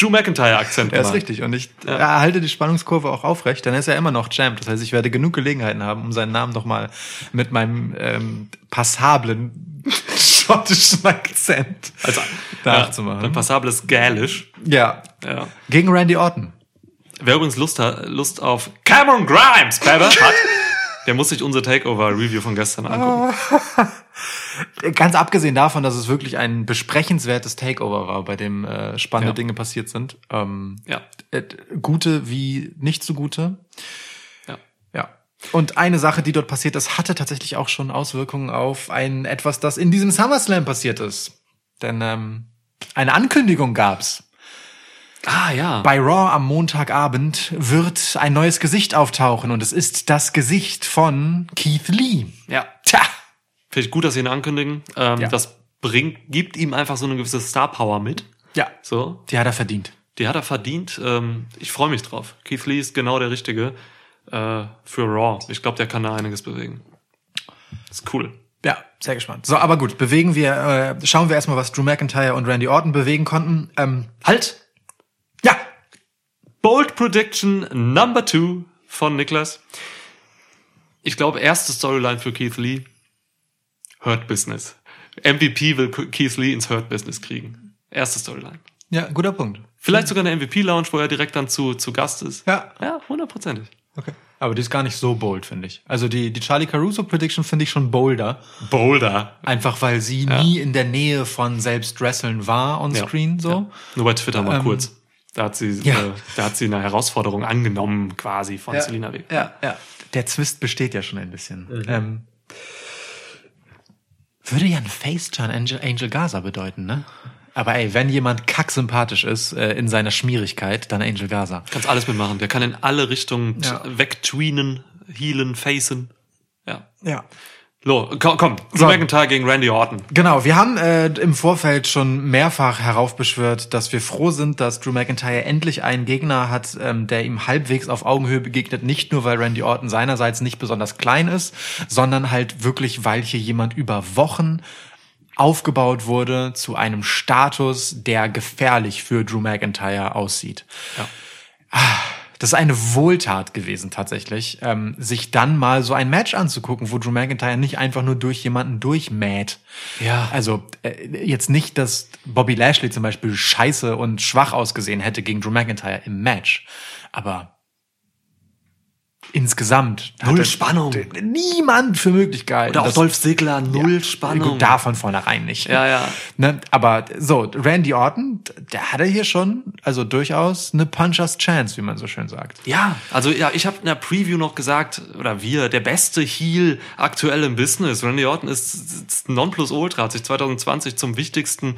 Drew McIntyre-Akzent Ja, ist richtig. Und ich äh, halte die Spannungskurve auch aufrecht, dann ist er immer noch Champ. Das heißt, ich werde genug Gelegenheiten haben, um seinen Namen noch mal mit meinem ähm, passablen (laughs) schottischen Akzent Also, nachzumachen. ein passables Gälisch. ja. Ja. Gegen Randy Orton. Wer übrigens Lust, hat, Lust auf Cameron Grimes, Baby, hat, (laughs) der muss sich unser Takeover-Review von gestern angucken. (laughs) Ganz abgesehen davon, dass es wirklich ein besprechenswertes Takeover war, bei dem äh, spannende Ja. Dinge passiert sind. Ähm, Ja. äh, gute wie nicht so gute. Ja. Ja. Und eine Sache, die dort passiert ist, hatte tatsächlich auch schon Auswirkungen auf ein etwas, das in diesem SummerSlam passiert ist. Denn ähm, eine Ankündigung gab's. Ah, ja. Bei Raw am Montagabend wird ein neues Gesicht auftauchen und es ist das Gesicht von Keith Lee. Ja. Tja. Finde ich gut, dass sie ihn ankündigen. Ähm, Ja. Das bringt, gibt ihm einfach so eine gewisse Star-Power mit. Ja. So. Die hat er verdient. Die hat er verdient. Ähm, ich freue mich drauf. Keith Lee ist genau der Richtige äh, für Raw. Ich glaube, der kann da einiges bewegen. Ist cool. Ja, sehr gespannt. So, aber gut, bewegen wir, äh, schauen wir erstmal, was Drew McIntyre und Randy Orton bewegen konnten. Ähm, Halt! Ja, Bold Prediction Number Two von Niklas. Ich glaube, erste Storyline für Keith Lee. Hurt Business. MVP will Keith Lee ins Hurt Business kriegen. Erste Storyline. ja, guter Punkt. Vielleicht sogar eine MVP-Lounge, wo er direkt dann zu, zu Gast ist. Ja. Ja, hundertprozentig. Okay. Aber die ist gar nicht so bold, finde ich. Also die, die Charlie Caruso Prediction finde ich schon bolder. Boulder. Einfach weil sie nie in der Nähe von selbst Wresteln war on Ja. screen, so. Ja. Nur bei Twitter mal Ähm, kurz. Da hat sie, ja. äh, da hat sie eine Herausforderung angenommen, quasi von Selina Weg. Ja, ja. Der Zwist besteht ja schon ein bisschen. Ähm, würde ja ein Face-Turn Angel, Angel Gaza bedeuten, ne? Aber ey, wenn jemand kacksympathisch ist äh, in seiner Schmierigkeit, dann Angel Gaza. Kannst alles mitmachen. Der kann in alle Richtungen Ja. wegtweenen, healen, facen. Ja. Ja. Lo, komm, komm. So. Drew McIntyre gegen Randy Orton. Genau, wir haben äh, im Vorfeld schon mehrfach heraufbeschwört, dass wir froh sind, dass Drew McIntyre endlich einen Gegner hat, ähm, der ihm halbwegs auf Augenhöhe begegnet. Nicht nur, weil Randy Orton seinerseits nicht besonders klein ist, sondern halt wirklich, weil hier jemand über Wochen aufgebaut wurde zu einem Status, der gefährlich für Drew McIntyre aussieht. Ah, Das ist eine Wohltat gewesen tatsächlich, ähm, sich dann mal so ein Match anzugucken, wo Drew McIntyre nicht einfach nur durch jemanden durchmäht. Ja. Also äh, jetzt nicht, dass Bobby Lashley zum Beispiel scheiße und schwach ausgesehen hätte gegen Drew McIntyre im Match, aber insgesamt Null Spannung. Niemand für möglich gehalten. Oder auch Dolph Ziggler, null ja, Spannung. Gut, da von vornherein nicht. Ja, ja. Ne? Aber so, Randy Orton, der hatte hier schon, also durchaus eine Puncher's Chance, wie man so schön sagt. Ja, also ja, ich habe in der Preview noch gesagt, oder wir, der beste Heel aktuell im Business. Randy Orton ist, ist Nonplusultra, hat sich 2020 zum wichtigsten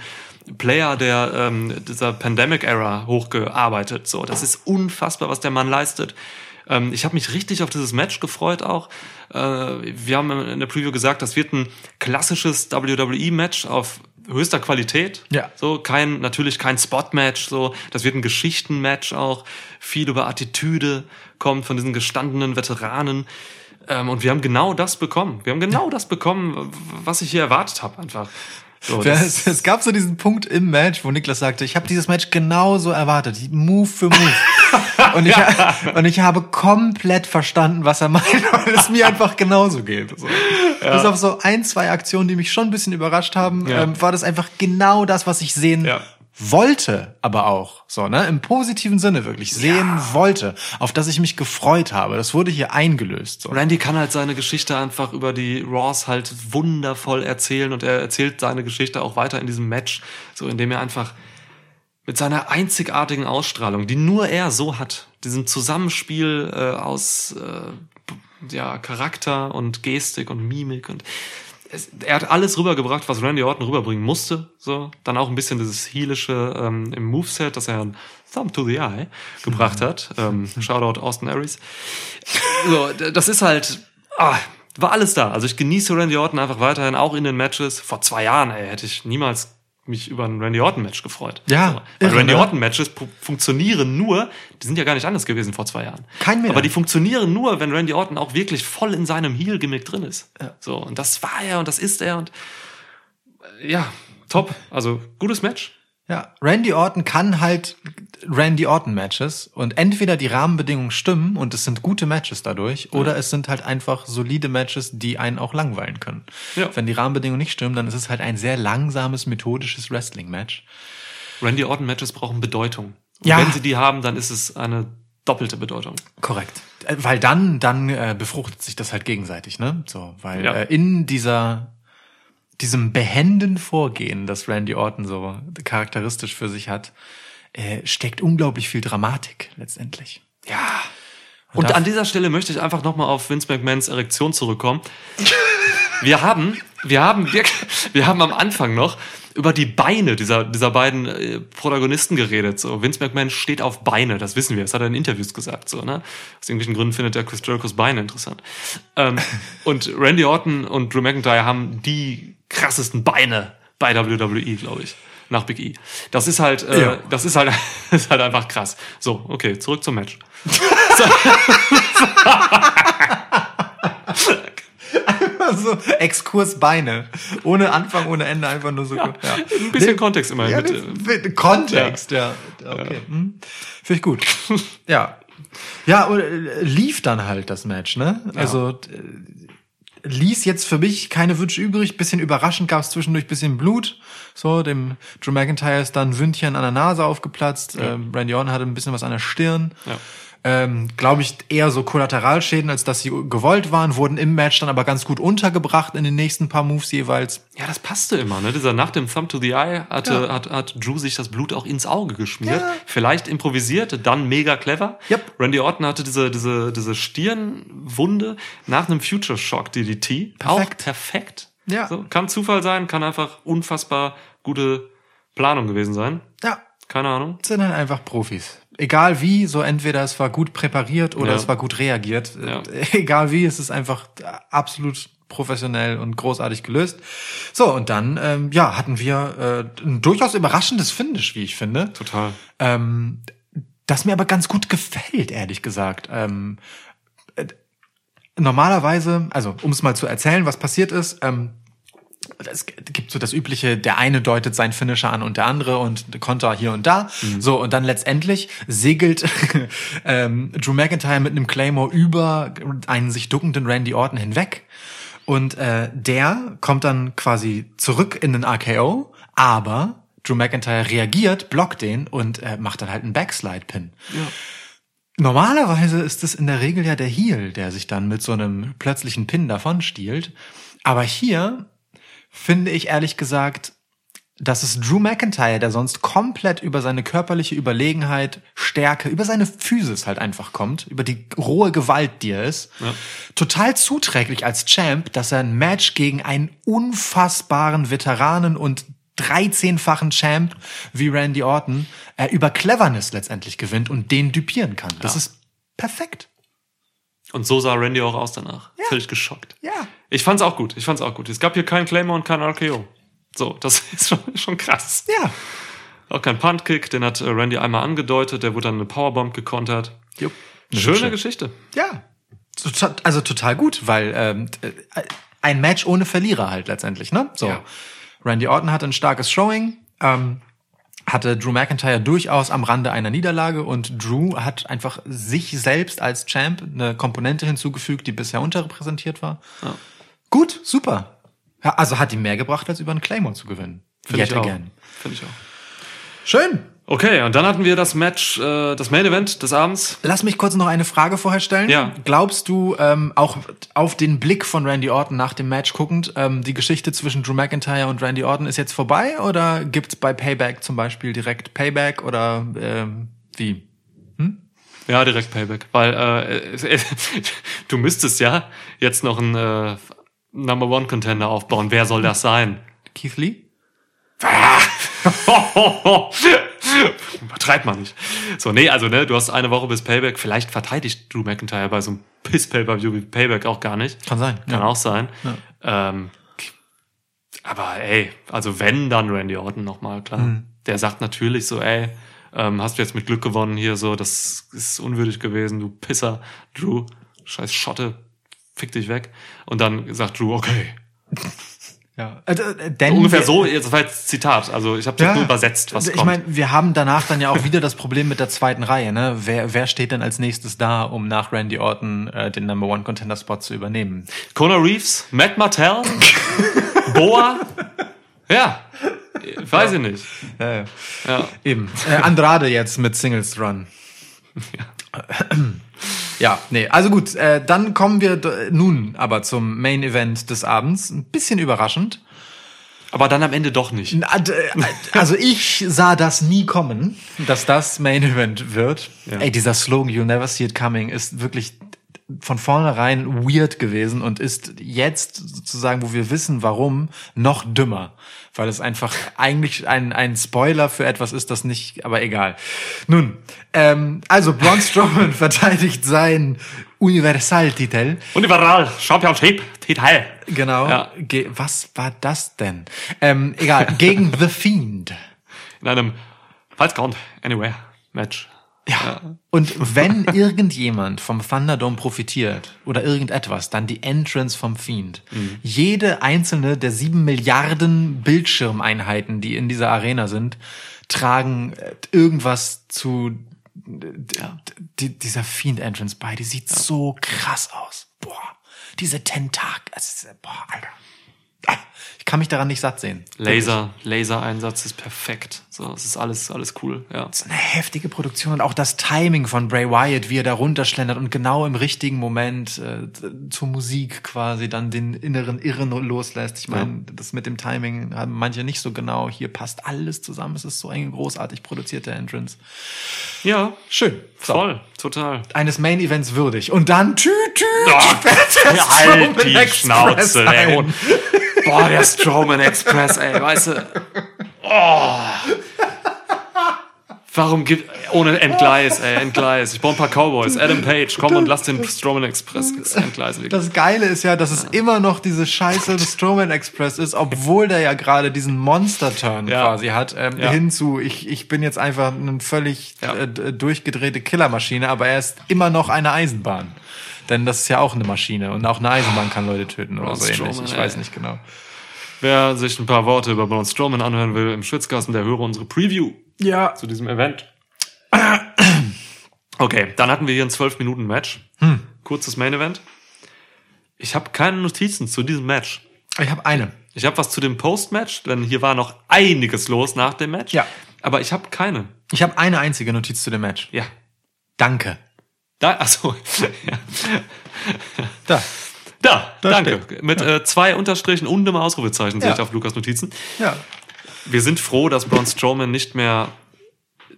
Player der ähm, dieser Pandemic-Era hochgearbeitet. So, das ist unfassbar, was der Mann leistet. Ähm, ich habe mich richtig auf dieses Match gefreut auch. Äh, wir haben in der Preview gesagt, das wird ein klassisches WWE-Match auf höchster Qualität. Ja. So, kein, natürlich kein Spot-Match, so. Das wird ein Geschichten-Match auch. Viel über Attitüde kommt von diesen gestandenen Veteranen. Ähm, und wir haben genau das bekommen. Wir haben genau das bekommen, was ich hier erwartet habe, einfach. So, Ja, das, es, es gab so diesen Punkt im Match, wo Niklas sagte, ich habe dieses Match genauso erwartet, Move für Move. (laughs) (laughs) und, ich, und ich habe komplett verstanden, was er meint, (laughs) weil es mir einfach genauso geht. So. Bis auf so ein, zwei Aktionen, die mich schon ein bisschen überrascht haben, Ja. ähm, war das einfach genau das, was ich sehen Ja. wollte, aber auch so, ne, im positiven Sinne wirklich sehen wollte, auf das ich mich gefreut habe. Das wurde hier eingelöst. So. Randy kann halt seine Geschichte einfach über die Raws halt wundervoll erzählen und er erzählt seine Geschichte auch weiter in diesem Match, so indem er einfach mit seiner einzigartigen Ausstrahlung, die nur er so hat, diesem Zusammenspiel äh, aus äh, ja, Charakter und Gestik und Mimik und es, er hat alles rübergebracht, was Randy Orton rüberbringen musste. So, dann auch ein bisschen dieses heelische ähm, im Moveset, dass er ein Thumb to the Eye gebracht hat. Ähm, Shoutout Austin Aries. So, das ist halt, ah, war alles da. Also ich genieße Randy Orton einfach weiterhin, auch in den Matches. Vor zwei Jahren, ey, hätte ich niemals mich über ein Randy Orton Match gefreut. Ja, so. Weil irre, Randy ne? Orton Matches pu- funktionieren nur, die sind ja gar nicht anders gewesen vor zwei Jahren. Kein mehr. Aber die funktionieren nur, wenn Randy Orton auch wirklich voll in seinem Heel-Gimmick drin ist. So, und das war er und das ist er und äh, ja, top. Also gutes Match. Ja, Randy Orton kann halt Randy Orton Matches und entweder die Rahmenbedingungen stimmen und es sind gute Matches dadurch oder es sind halt einfach solide Matches, die einen auch langweilen können. Ja. Wenn die Rahmenbedingungen nicht stimmen, dann ist es halt ein sehr langsames, methodisches Wrestling-Match. Randy Orton Matches brauchen Bedeutung. Und Ja. wenn sie die haben, dann ist es eine doppelte Bedeutung. Korrekt. Äh, Weil dann, dann äh, befruchtet sich das halt gegenseitig, ne? So, weil Ja. äh, in dieser diesem behenden Vorgehen, das Randy Orton so charakteristisch für sich hat, äh, steckt unglaublich viel Dramatik letztendlich. Ja. Und an dieser Stelle möchte ich einfach nochmal auf Vince McMahons Erektion zurückkommen. (laughs) Wir haben, wir haben, wir, wir haben am Anfang noch über die Beine dieser, dieser beiden äh, Protagonisten geredet. So, Vince McMahon steht auf Beine, das wissen wir, das hat er in Interviews gesagt. So, ne? Aus irgendwelchen Gründen findet er Chris Jerichos Beine interessant. Ähm, und Randy Orton und Drew McIntyre haben die krassesten Beine bei WWE, glaube ich. Nach Big E. Das ist halt, äh, Ja. das ist halt, (laughs) ist halt einfach krass. So, okay, zurück zum Match. (laughs) so Exkurs Beine. Ohne Anfang, ohne Ende, einfach nur so gut. Ja. Ein bisschen Kontext immerhin. Ja, mit, äh, Kontext, ja. Okay. Hm. Finde ich gut. ja. Ja, und äh, lief dann halt das Match, ne? Also ließ jetzt für mich keine Wünsche übrig. Bisschen überraschend gab es zwischendurch bisschen Blut. So, dem Drew McIntyre ist dann Wündchen an der Nase aufgeplatzt. Ähm, Randy Orton hatte ein bisschen was an der Stirn. Ja. Ähm, Glaube ich eher so Kollateralschäden, als dass sie gewollt waren, wurden im Match dann aber ganz gut untergebracht in den nächsten paar Moves jeweils. Ja, das passte immer, ne? Dieser nach dem Thumb to the Eye hatte, Ja. hat, hat Drew sich das Blut auch ins Auge geschmiert. Ja. Vielleicht improvisiert, dann mega clever. Yep. Randy Orton hatte diese, diese, diese Stirnwunde nach einem Future Shock DDT. Auch Perfekt. perfekt. Ja. So, kann Zufall sein, kann einfach unfassbar gute Planung gewesen sein. Ja, Keine Ahnung. sind halt einfach Profis. Egal wie, so entweder es war gut präpariert oder Ja. es war gut reagiert. Ja. (laughs) Egal wie, es ist einfach absolut professionell und großartig gelöst. So, und dann, ähm, ja, hatten wir äh, ein durchaus überraschendes Finish, wie ich finde. Total. Ähm, das mir aber ganz gut gefällt, ehrlich gesagt. Ähm, äh, normalerweise, also um es mal zu erzählen, was passiert ist, ähm, es gibt so das übliche, der eine deutet seinen Finisher an und der andere und Konter hier und da. So, und dann letztendlich segelt (laughs) ähm, Drew McIntyre mit einem Claymore über einen sich duckenden Randy Orton hinweg. Und äh, der kommt dann quasi zurück in den RKO, aber Drew McIntyre reagiert, blockt den und äh, macht dann halt einen Backslide-Pin. Normalerweise ist es in der Regel ja der Heel, der sich dann mit so einem plötzlichen Pin davon stiehlt. Aber hier finde ich ehrlich gesagt, dass es Drew McIntyre, der sonst komplett über seine körperliche Überlegenheit, Stärke, über seine Physis halt einfach kommt, über die rohe Gewalt, die er ist, total zuträglich als Champ, dass er ein Match gegen einen unfassbaren Veteranen und 13-fachen Champ wie Randy Orton äh, über Cleverness letztendlich gewinnt und den dupieren kann. Das Ja. ist perfekt. Und so sah Randy auch aus danach. Völlig geschockt. Ja. Ich fand's auch gut. Ich fand's auch gut. Es gab hier keinen Claymore und kein RKO. So, das (laughs) ist schon, schon krass. Ja. Auch kein Puntkick, den hat äh, Randy einmal angedeutet, der wurde dann eine Powerbomb gekontert. Jupp. Schöne Schön. Geschichte. Ja. Also total gut, weil ähm, äh, ein Match ohne Verlierer halt letztendlich, ne? So. Ja. Randy Orton hatte ein starkes Showing, ähm, hatte Drew McIntyre durchaus am Rande einer Niederlage und Drew hat einfach sich selbst als Champ eine Komponente hinzugefügt, die bisher unterrepräsentiert war. Ja. Gut, super. Ja, also hat ihm mehr gebracht, als über einen Claymore zu gewinnen. Finde ich auch. again. Finde ich auch. Schön. Okay, und dann hatten wir das Match, äh, das Main Event des Abends. Lass mich kurz noch eine Frage vorher stellen. Ja. Glaubst du, ähm, auch auf den Blick von Randy Orton nach dem Match guckend, ähm, die Geschichte zwischen Drew McIntyre und Randy Orton ist jetzt vorbei oder gibt's bei Payback zum Beispiel direkt Payback oder ähm, wie? Ja, direkt Payback. Weil äh, äh, (laughs) du müsstest ja jetzt noch einen äh, Number One Contender aufbauen. Wer soll das sein? Keith Lee? (laughs) Übertreibt man nicht. So, nee, also, ne, du hast eine Woche bis Payback. Vielleicht verteidigt Drew McIntyre bei so einem Piss-Pay-Per-View wie Payback auch gar nicht. Kann sein. Kann ja. auch sein. Ähm, aber ey, also wenn, dann Randy Orton nochmal, klar. Mhm. Der sagt natürlich so, ey, ähm, hast du jetzt mit Glück gewonnen hier, so, das ist unwürdig gewesen, du Pisser, Drew, scheiß Schotte, fick dich weg. Und dann sagt Drew, okay. (laughs) Ja. Äh, äh, denn Ungefähr wir- so, jetzt war jetzt Zitat, also ich habe das nur übersetzt, was ich kommt. meine, wir haben danach dann ja auch wieder das Problem mit der zweiten Reihe. Ne? Wer, wer steht denn als nächstes da, um nach Randy Orton äh, den Number One Contender Spot zu übernehmen? Conor Reeves, Matt Martell, (laughs) Boa, ja, weiß ich nicht. Äh, Ja. Eben. Äh, Andrade jetzt mit Singles Run. (laughs) Ja, (clears throat) nee, also gut, äh, dann kommen wir nun aber zum Main Event des Abends. Ein bisschen überraschend. Aber dann am Ende doch nicht. Äh, Also ich sah das nie kommen, dass das Main Event wird. Ja. Ey, dieser Slogan You'll Never See It Coming ist wirklich von vornherein weird gewesen und ist jetzt sozusagen, wo wir wissen, warum, noch dümmer. Weil es einfach eigentlich ein, ein Spoiler für etwas ist, das nicht, aber egal. Nun, ähm, also Braun Strowman (laughs) verteidigt seinen Universaltitel. Und überall, Championship, Titel. Genau. Ja. Was war das denn? Ähm, egal, gegen (laughs) The Fiend. In einem Fight Count Anywhere Match. Ja. Und wenn irgendjemand vom Thunderdome profitiert oder irgendetwas, dann die Entrance vom Fiend. Jede einzelne der sieben Milliarden Bildschirmeinheiten, die in dieser Arena sind, tragen äh, irgendwas zu äh, die, dieser Fiend Entrance bei. Die sieht so krass aus. Boah, diese Tentakel. ist- Boah, Alter. Ah, ich kann mich daran nicht satt sehen. Laser, Laser-Einsatz ist perfekt. So, es ist alles, alles cool, ja. so eine heftige Produktion und auch das Timing von Bray Wyatt, wie er da runterschlendert und genau im richtigen Moment äh, zur Musik quasi dann den inneren Irren loslässt. Ich meine, das mit dem Timing haben manche nicht so genau. Hier passt alles zusammen. Es ist so ein großartig produzierter Entrance. Ja, Schön. So. voll, total. Eines Main Events würdig. Und dann tü tü. Ja, halt die Schnauze, ey. ein. Und, boah, der Strowman Express, ey, weißt du. Oh. Warum gibt, ohne Entgleis, ey, Entgleis. Ich brauche ein paar Cowboys. Adam Page, komm und lass den Strowman Express entgleisen. Das Geile ist ja, dass es immer noch diese scheiße Strowman Express ist, obwohl der ja gerade diesen Monster-Turn Ja. quasi hat, ähm, Ja. hinzu, ich, ich bin jetzt einfach eine völlig Ja. äh, durchgedrehte Killermaschine, aber er ist immer noch eine Eisenbahn. Denn das ist ja auch eine Maschine und auch eine Eisenbahn kann Leute töten oder Braun so ähnlich. Strowman, Ich ey. weiß nicht genau. Wer sich ein paar Worte über Braun Strowman anhören will im Schwitzkasten, der höre unsere Preview Ja. zu diesem Event. Okay, dann hatten wir hier ein 12-Minuten-Match. Kurzes Main-Event. Ich habe keine Notizen zu diesem Match. Ich habe eine. Ich habe was zu dem Post-Match, denn hier war noch einiges los nach dem Match. Ja. Aber ich habe keine. Ich habe eine einzige Notiz zu dem Match. Ja. Danke. Da, achso. (laughs) ja. Da. Da, Da danke. steht. Mit äh, zwei Unterstrichen und einem Ausrufezeichen sehe Ja. ich auf Lukas Notizen. Ja. Wir sind froh, dass Braun Strowman nicht mehr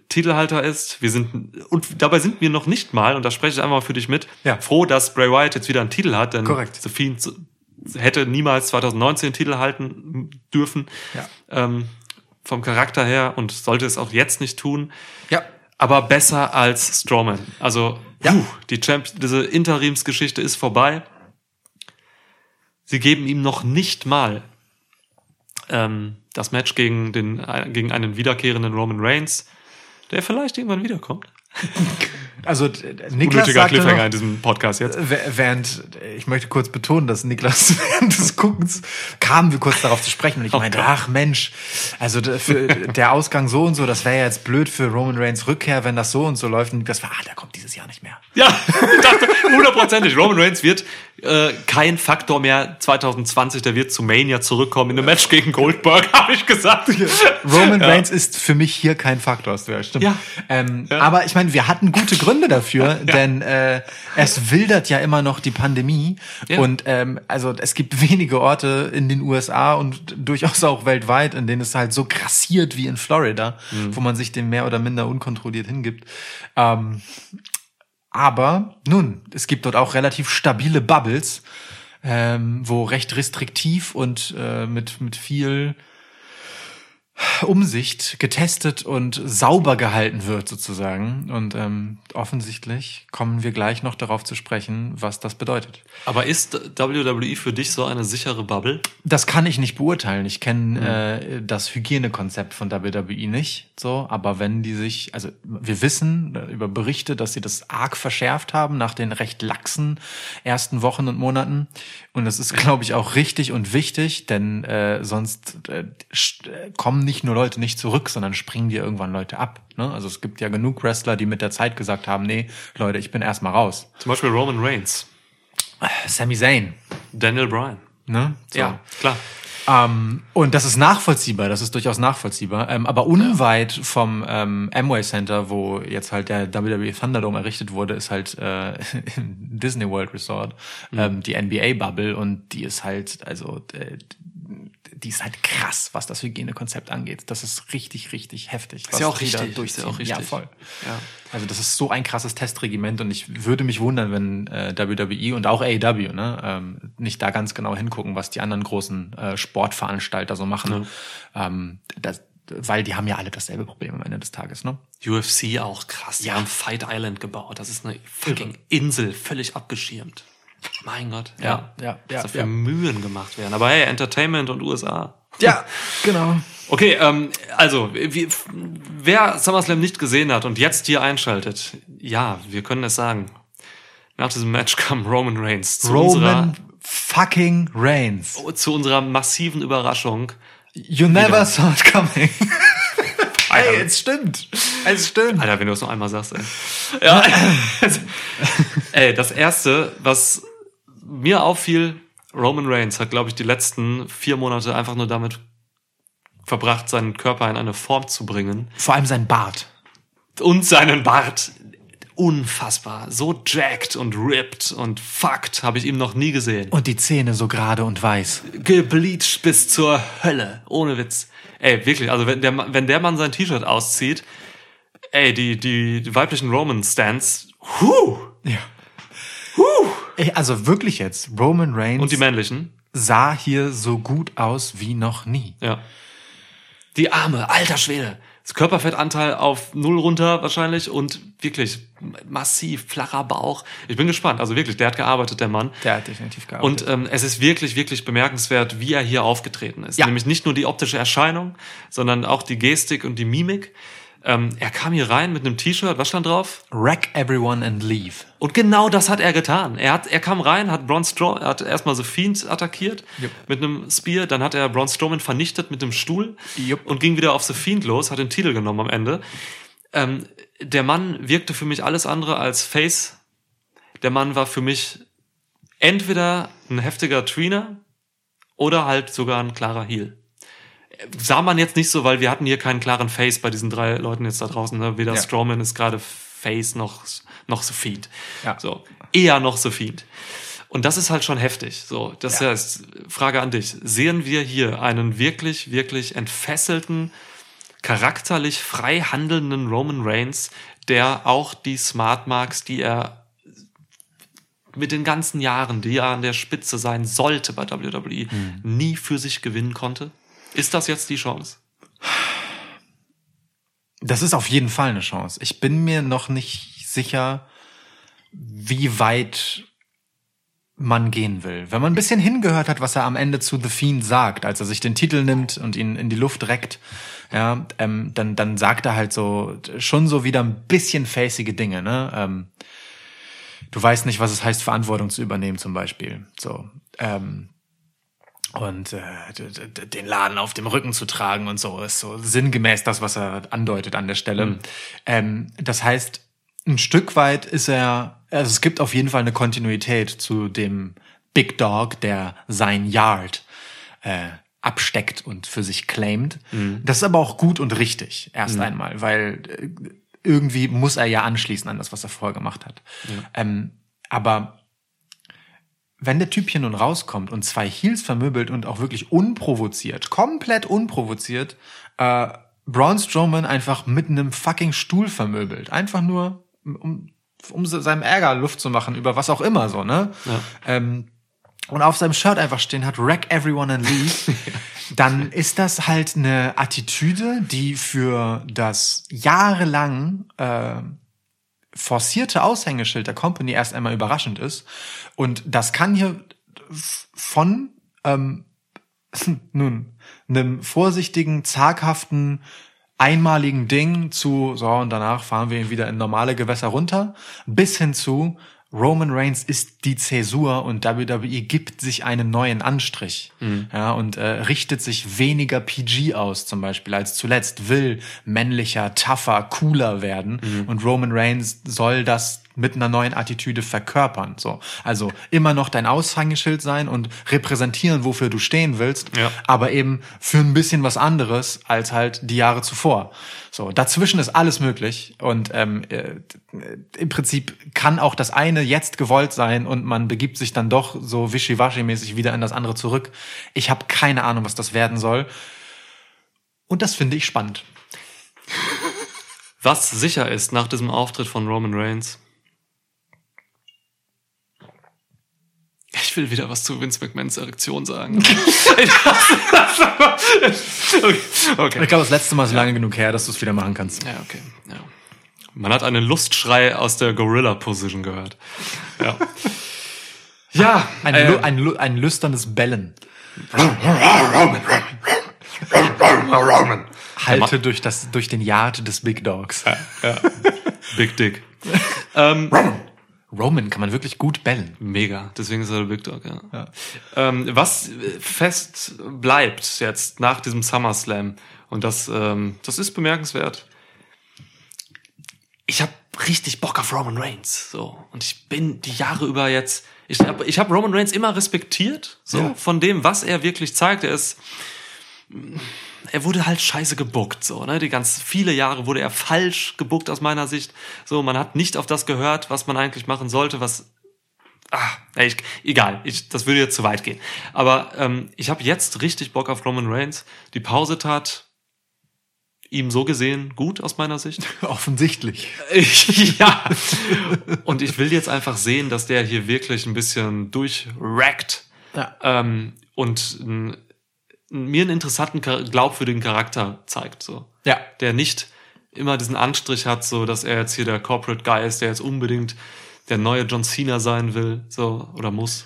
Titelhalter ist. Wir sind, und dabei sind wir noch nicht mal, und da spreche ich einfach mal für dich mit, Ja. froh, dass Bray Wyatt jetzt wieder einen Titel hat, denn Korrekt. The Fiend hätte niemals 2019 einen Titel halten dürfen. Ja. Ähm, vom Charakter her und sollte es auch jetzt nicht tun. Ja. Aber besser als Strowman. Also, Ja. puh, die Champ diese Interimsgeschichte ist vorbei. Sie geben ihm noch nicht mal ähm, das Match gegen, den, äh, gegen einen wiederkehrenden Roman Reigns, der vielleicht irgendwann wiederkommt. Also d- Niklas Unnötiger sagte Cliffhanger noch, in diesem Podcast jetzt. W- Während, ich möchte kurz betonen, dass Niklas (laughs) während des Guckens kamen wir kurz darauf zu sprechen und ich Oh meinte, Gott. ach Mensch, also der Ausgang so und so, das wäre ja jetzt blöd für Roman Reigns Rückkehr, wenn das so und so läuft und das war, ah, der kommt dieses Jahr nicht mehr. Ja, (laughs) ich dachte hundertprozentig. Roman Reigns wird äh, kein Faktor mehr 2020. Der wird zu Mania zurückkommen in einem Match gegen Goldberg, (laughs) habe ich gesagt. Roman Ja. Reigns ist für mich hier kein Faktor, das wäre stimmt. Ja. Ähm, Ja. Aber ich meine, wir hatten gute Gründe dafür, (laughs) denn äh, es wildert ja immer noch die Pandemie Ja. und ähm, also es gibt (laughs) wenige Orte in den USA und durchaus auch weltweit, in denen es halt so grassiert wie in Florida, Mhm. wo man sich dem mehr oder minder unkontrolliert hingibt. Ähm, aber nun, es gibt dort auch relativ stabile Bubbles, ähm, wo recht restriktiv und äh, mit, mit viel Umsicht getestet und sauber gehalten wird sozusagen. Und ähm, offensichtlich kommen wir gleich noch darauf zu sprechen, was das bedeutet. Aber ist WWE für dich so eine sichere Bubble? Das kann ich nicht beurteilen. Ich kenne äh, das Hygienekonzept von WWE nicht. So, aber wenn die sich, also wir wissen äh, über Berichte, dass sie das arg verschärft haben nach den recht laxen ersten Wochen und Monaten. Und das ist, glaube ich, auch richtig und wichtig, denn äh, sonst äh, kommen nicht nur Leute nicht zurück, sondern springen dir irgendwann Leute ab. Ne? Also es gibt ja genug Wrestler, die mit der Zeit gesagt haben, nee, Leute, ich bin erstmal raus. Zum Beispiel Roman Reigns, Sami Zayn. Daniel Bryan. Ne? So. Ja, klar. Ähm, und das ist nachvollziehbar, das ist durchaus nachvollziehbar. Ähm, aber unweit vom ähm, Amway Center, wo jetzt halt der WWE Thunderdome errichtet wurde, ist halt äh, (laughs) Disney World Resort, ähm, die NBA Bubble und die ist halt, also äh, die ist halt krass, was das Hygienekonzept angeht. Das ist richtig, richtig heftig. was ja auch richtig, ist durchziehen. ja auch Ja, richtig. voll. Ja. Also das ist so ein krasses Testregiment und ich würde mich wundern, wenn äh, WWE und auch AEW ne, ähm, nicht da ganz genau hingucken, was die anderen großen äh, Sportveranstalter so machen. Ähm, das, weil die haben ja alle dasselbe Problem am Ende des Tages, ne? UFC auch krass. Die haben Fight Island gebaut. Das ist eine fucking Insel, völlig abgeschirmt. Mein Gott. Ja, ja, ja, da für ja. Mühen gemacht werden. Aber hey, Entertainment und USA. Ja, genau. Okay, ähm, also, wie, wer SummerSlam nicht gesehen hat und jetzt hier einschaltet, ja, wir können es sagen. Nach diesem Match kam Roman Reigns zu, Roman fucking Reigns. unserer, zu unserer massiven Überraschung. You never Wieder. saw it coming. (laughs) Alter. Ey, es stimmt. Es stimmt. Alter, wenn du es noch einmal sagst, ey. Ja. (laughs) ey, das erste, was mir auffiel, Roman Reigns hat, glaube ich, die letzten vier Monate einfach nur damit verbracht, seinen Körper in eine Form zu bringen. Vor allem sein Bart. Und seinen Bart. Unfassbar. So jacked und ripped und fucked habe ich ihm noch nie gesehen. Und die Zähne so gerade und weiß. gebleached bis zur Hölle. Ohne Witz. Ey, wirklich, also wenn der, wenn der Mann sein T-Shirt auszieht, ey, die, die, die weiblichen Roman-Stands, huh, Ja. Ey, also wirklich jetzt, Roman Reigns und die männlichen, sah hier so gut aus wie noch nie. ja. Die Arme, alter Schwede. Das Körperfettanteil auf null runter wahrscheinlich und wirklich massiv flacher Bauch. Ich bin gespannt. Also wirklich, der hat gearbeitet, der Mann. Der hat definitiv gearbeitet. Und ähm, es ist wirklich, wirklich bemerkenswert, wie er hier aufgetreten ist. Ja. Nämlich nicht nur die optische Erscheinung, sondern auch die Gestik und die Mimik. Ähm, er kam hier rein mit einem T-Shirt, was stand drauf? Wreck everyone and leave. Und genau das hat er getan. Er, hat, er kam rein, hat Braun Strowman, hat erstmal The Fiend attackiert Jupp. mit einem Spear, dann hat er Braun Strowman vernichtet mit einem Stuhl Jupp. und ging wieder auf The Fiend los, hat den Titel genommen am Ende. Ähm, der Mann wirkte für mich alles andere als Face. Der Mann war für mich entweder ein heftiger Tweener oder halt sogar ein klarer Heel. Sah man jetzt nicht so, weil wir hatten hier keinen klaren Face bei diesen drei Leuten jetzt da draußen. Ne? Weder Ja. Strowman ist gerade Face noch, noch The Fiend. Ja. So, eher noch The Fiend. Und das ist halt schon heftig. So, das Ja. heißt, Frage an dich. Sehen wir hier einen wirklich, wirklich entfesselten, charakterlich frei handelnden Roman Reigns, der auch die Smart Marks, die er mit den ganzen Jahren, die er an der Spitze sein sollte bei WWE, nie für sich gewinnen konnte? Ist das jetzt die Chance? Das ist auf jeden Fall eine Chance. Ich bin mir noch nicht sicher, wie weit man gehen will. Wenn man ein bisschen hingehört hat, was er am Ende zu The Fiend sagt, als er sich den Titel nimmt und ihn in die Luft reckt, ja, ähm, dann, dann sagt er halt so, schon so wieder ein bisschen facige Dinge, ne? Ähm, du weißt nicht, was es heißt, Verantwortung zu übernehmen, zum Beispiel. So. Ähm, und äh, den Laden auf dem Rücken zu tragen und so ist so sinngemäß das, was er andeutet an der Stelle. Ähm, das heißt, ein Stück weit ist er, also es gibt auf jeden Fall eine Kontinuität zu dem Big Dog, der sein Yard äh, absteckt und für sich claimt. Das ist aber auch gut und richtig, erst einmal, weil äh, irgendwie muss er ja anschließen an das, was er vorher gemacht hat. Ähm, aber wenn der Typ hier nun rauskommt und zwei Heels vermöbelt und auch wirklich unprovoziert, komplett unprovoziert, äh, Braun Strowman einfach mit einem fucking Stuhl vermöbelt. Einfach nur, um, um seinem Ärger Luft zu machen, über was auch immer so, ne? Ähm, und auf seinem Shirt einfach stehen hat, wreck everyone and leave, (laughs) dann ist das halt eine Attitüde, die für das jahrelang äh, forcierte Aushängeschild der Company erst einmal überraschend ist. Und das kann hier von ähm, (laughs) nun einem vorsichtigen, zaghaften, einmaligen Ding zu so und danach fahren wir ihn wieder in normale Gewässer runter, bis hin zu Roman Reigns ist die Zäsur und WWE gibt sich einen neuen Anstrich. Ja, und äh, richtet sich weniger PG aus, zum Beispiel, als zuletzt, will männlicher, tougher, cooler werden. Und Roman Reigns soll das mit einer neuen Attitüde verkörpern. So. Also immer noch dein Aushängeschild sein und repräsentieren, wofür du stehen willst, Ja. aber eben für ein bisschen was anderes als halt die Jahre zuvor. So, dazwischen ist alles möglich und ähm, äh, im Prinzip kann auch das eine jetzt gewollt sein und man begibt sich dann doch so wischiwaschi-mäßig wieder in das andere zurück. Ich habe keine Ahnung, was das werden soll. Und das finde ich spannend. Was sicher ist nach diesem Auftritt von Roman Reigns. Ich will wieder was zu Vince McMahons Erektion sagen. (laughs) okay. okay. Ich glaube, das letzte Mal ist lange genug her, dass du es wieder machen kannst. Ja, okay. Ja. Man hat einen Lustschrei aus der Gorilla-Position gehört. Ja. ja, Ein, äh, ein, ein lüsternes Bellen. Halte durch, das, durch den Yard des Big Dogs. Big Dick. (laughs) ähm, Roman kann man wirklich gut bellen. Mega, deswegen ist er der Big Dog, ja. Ähm, was fest bleibt jetzt nach diesem SummerSlam, und das, ähm, das ist bemerkenswert. Ich habe richtig Bock auf Roman Reigns. So. Und ich bin die Jahre über jetzt, ich habe ich hab Roman Reigns immer respektiert, so, Ja. von dem, was er wirklich zeigt. Er ist, er wurde halt scheiße gebuckt, so, ne? Die ganz viele Jahre wurde er falsch gebuckt aus meiner Sicht. So, man hat nicht auf das gehört, was man eigentlich machen sollte, was Ah, ey, ich, egal, ich, das würde jetzt zu weit gehen. Aber ähm, ich habe jetzt richtig Bock auf Roman Reigns. Die Pause tat ihm so gesehen gut aus meiner Sicht. (laughs) Offensichtlich. (laughs) ja. Und ich will jetzt einfach sehen, dass der hier wirklich ein bisschen durchrackt Ja. ähm, und n- mir einen interessanten, glaubwürdigen Charakter zeigt. So. Ja. Der nicht immer diesen Anstrich hat, so dass er jetzt hier der Corporate Guy ist, der jetzt unbedingt der neue John Cena sein will, so oder muss.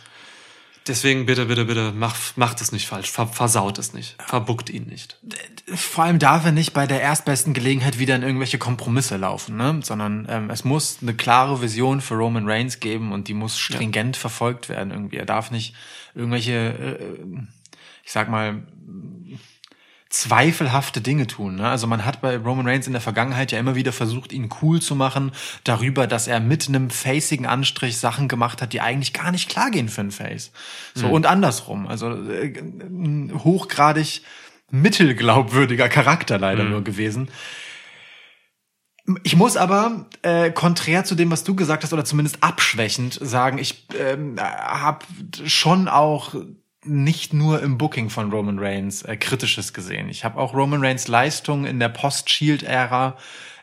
Deswegen bitte, bitte, bitte, mach, macht es nicht falsch, ver, versaut es nicht, verbuckt ihn nicht. Vor allem darf er nicht bei der erstbesten Gelegenheit wieder in irgendwelche Kompromisse laufen, ne? sondern ähm, es muss eine klare Vision für Roman Reigns geben und die muss stringent verfolgt werden irgendwie. Er darf nicht irgendwelche, äh, ich sag mal, zweifelhafte Dinge tun. Ne? Also man hat bei Roman Reigns in der Vergangenheit ja immer wieder versucht, ihn cool zu machen darüber, dass er mit einem facigen Anstrich Sachen gemacht hat, die eigentlich gar nicht klar gehen für einen Face. So und andersrum. Also äh, ein hochgradig mittelglaubwürdiger Charakter leider nur gewesen. Ich muss aber, äh, konträr zu dem, was du gesagt hast, oder zumindest abschwächend sagen, ich ähm, habe schon auch nicht nur im Booking von Roman Reigns äh, Kritisches gesehen. Ich habe auch Roman Reigns Leistung in der Post-Shield-Ära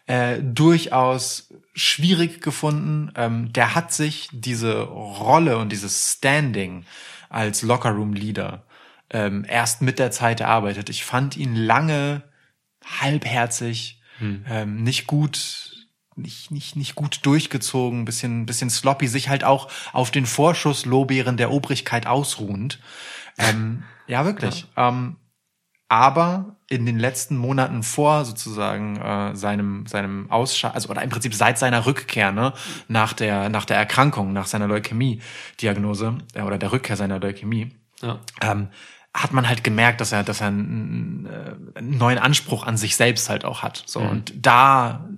äh, durchaus schwierig gefunden. Ähm, der hat sich diese Rolle und dieses Standing als Lockerroom-Leader ähm, erst mit der Zeit erarbeitet. Ich fand ihn lange halbherzig, ähm, nicht gut, nicht, nicht, nicht gut durchgezogen, bisschen, bisschen sloppy, sich halt auch auf den Vorschusslorbeeren der Obrigkeit ausruhend. Ähm, (laughs) ja, wirklich. Ähm, aber in den letzten Monaten vor sozusagen äh, seinem seinem Ausscheiden, also oder im Prinzip seit seiner Rückkehr, ne, nach der nach der Erkrankung, nach seiner Leukämie-Diagnose äh, oder der Rückkehr seiner Leukämie, Ja. ähm, hat man halt gemerkt, dass er, dass er einen, äh, einen neuen Anspruch an sich selbst halt auch hat. So und da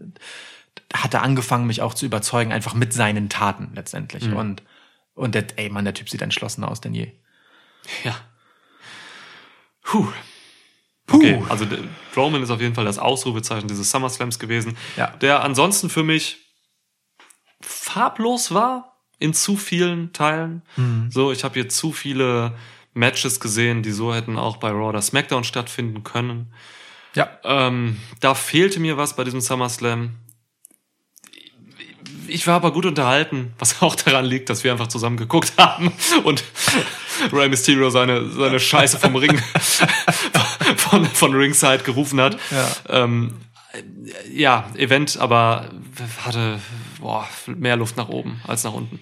hat er angefangen, mich auch zu überzeugen, einfach mit seinen Taten letztendlich. Und und der, ey Mann, der Typ sieht entschlossener aus denn je. Ja. Puh. Okay, also Roman ist auf jeden Fall das Ausrufezeichen dieses SummerSlams gewesen, Ja. der ansonsten für mich farblos war in zu vielen Teilen. So, ich habe hier zu viele Matches gesehen, die so hätten auch bei Raw oder SmackDown stattfinden können. Ja. Ähm, da fehlte mir was bei diesem SummerSlam. Ich war aber gut unterhalten, was auch daran liegt, dass wir einfach zusammen geguckt haben und Rey Mysterio seine, seine Scheiße vom Ring (laughs) von, von Ringside gerufen hat. Ja. Ähm, ja, Event, aber hatte boah, mehr Luft nach oben als nach unten.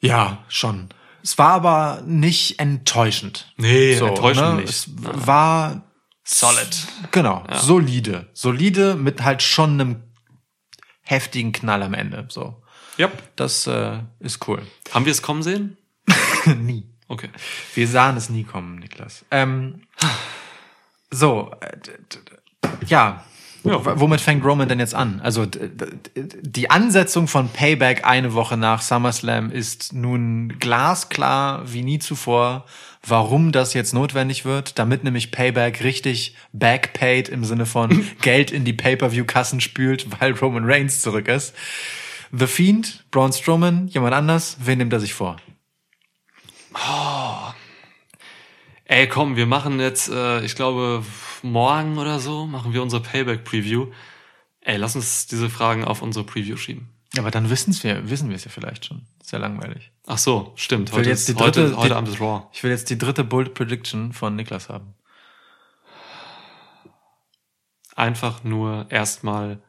Ja, schon. Es war aber nicht enttäuschend. Nee, enttäuschend nicht. Es war Solid. genau solide, solide mit halt schon einem heftigen Knall am Ende. So, Ja. das äh, ist cool. Haben wir es kommen sehen? (laughs) Nie. Okay. Wir sahen es nie kommen, Niklas. Ähm, so, äh, ja. Ja. Womit fängt Roman denn jetzt an? Also die Ansetzung von Payback eine Woche nach SummerSlam ist nun glasklar wie nie zuvor, warum das jetzt notwendig wird, damit nämlich Payback richtig backpaid im Sinne von (laughs) Geld in die Pay-per-view-Kassen spült, weil Roman Reigns zurück ist. The Fiend, Braun Strowman, jemand anders, wen nimmt er sich vor? Ey, komm, wir machen jetzt, äh, ich glaube, morgen oder so, machen wir unsere Payback-Preview. Ey, lass uns diese Fragen auf unsere Preview schieben. Ja, aber dann wissen's wir, wissen wir es ja vielleicht schon. Sehr langweilig. Ach so, stimmt. Heute, ist, dritte- heute, heute die- Abend ist Raw. Ich will jetzt die dritte Bold Prediction von Niklas haben. Einfach nur erstmal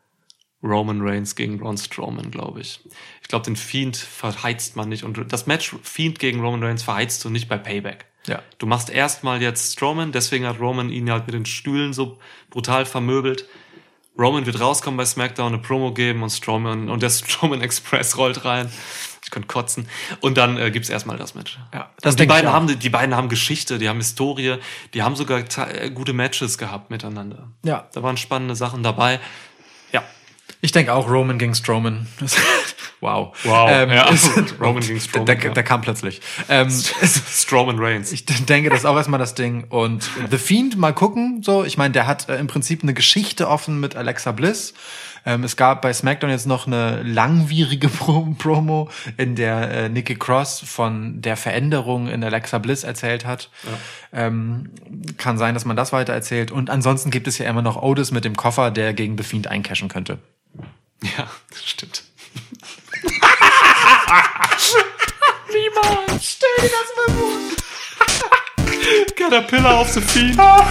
Roman Reigns gegen Braun Strowman, glaube ich. Ich glaube, den Fiend verheizt man nicht. Und das Match Fiend gegen Roman Reigns verheizt du nicht bei Payback. Ja. Du machst erstmal jetzt Strowman, deswegen hat Roman ihn halt mit den Stühlen so brutal vermöbelt. Roman wird rauskommen bei SmackDown, eine Promo geben und Strowman und der (laughs) Strowman Express rollt rein. Ich könnte kotzen. Und dann äh, gibt's erstmal das Match. Ja, das und die denk ich beiden haben die beiden haben Geschichte, die haben Historie, die haben sogar äh, gute Matches gehabt miteinander. Ja. Da waren spannende Sachen dabei. Ja. Ich denke auch Roman gegen Strowman. (laughs) wow. Wow, Ähm, ja. (laughs) (laughs) Roman gegen Strowman, Der, ja. der kam plötzlich. Ähm, (laughs) Strowman Reigns. ich denke, das ist auch erstmal das Ding. Und The Fiend, mal gucken. So, ich meine, der hat äh, im Prinzip eine Geschichte offen mit Alexa Bliss. Ähm, es gab bei SmackDown jetzt noch eine langwierige Pro Promo, in der äh, Nikki Cross von der Veränderung in Alexa Bliss erzählt hat. Ähm, kann sein, dass man das weiter erzählt. Und ansonsten gibt es ja immer noch Otis mit dem Koffer, der gegen The Fiend eincashen könnte. Ja, das stimmt. Niemals! Stell dir das mal vor! Caterpillar auf the Fiend. oh,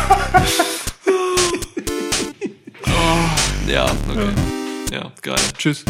(laughs) ja, okay. Ja, geil. Tschüss.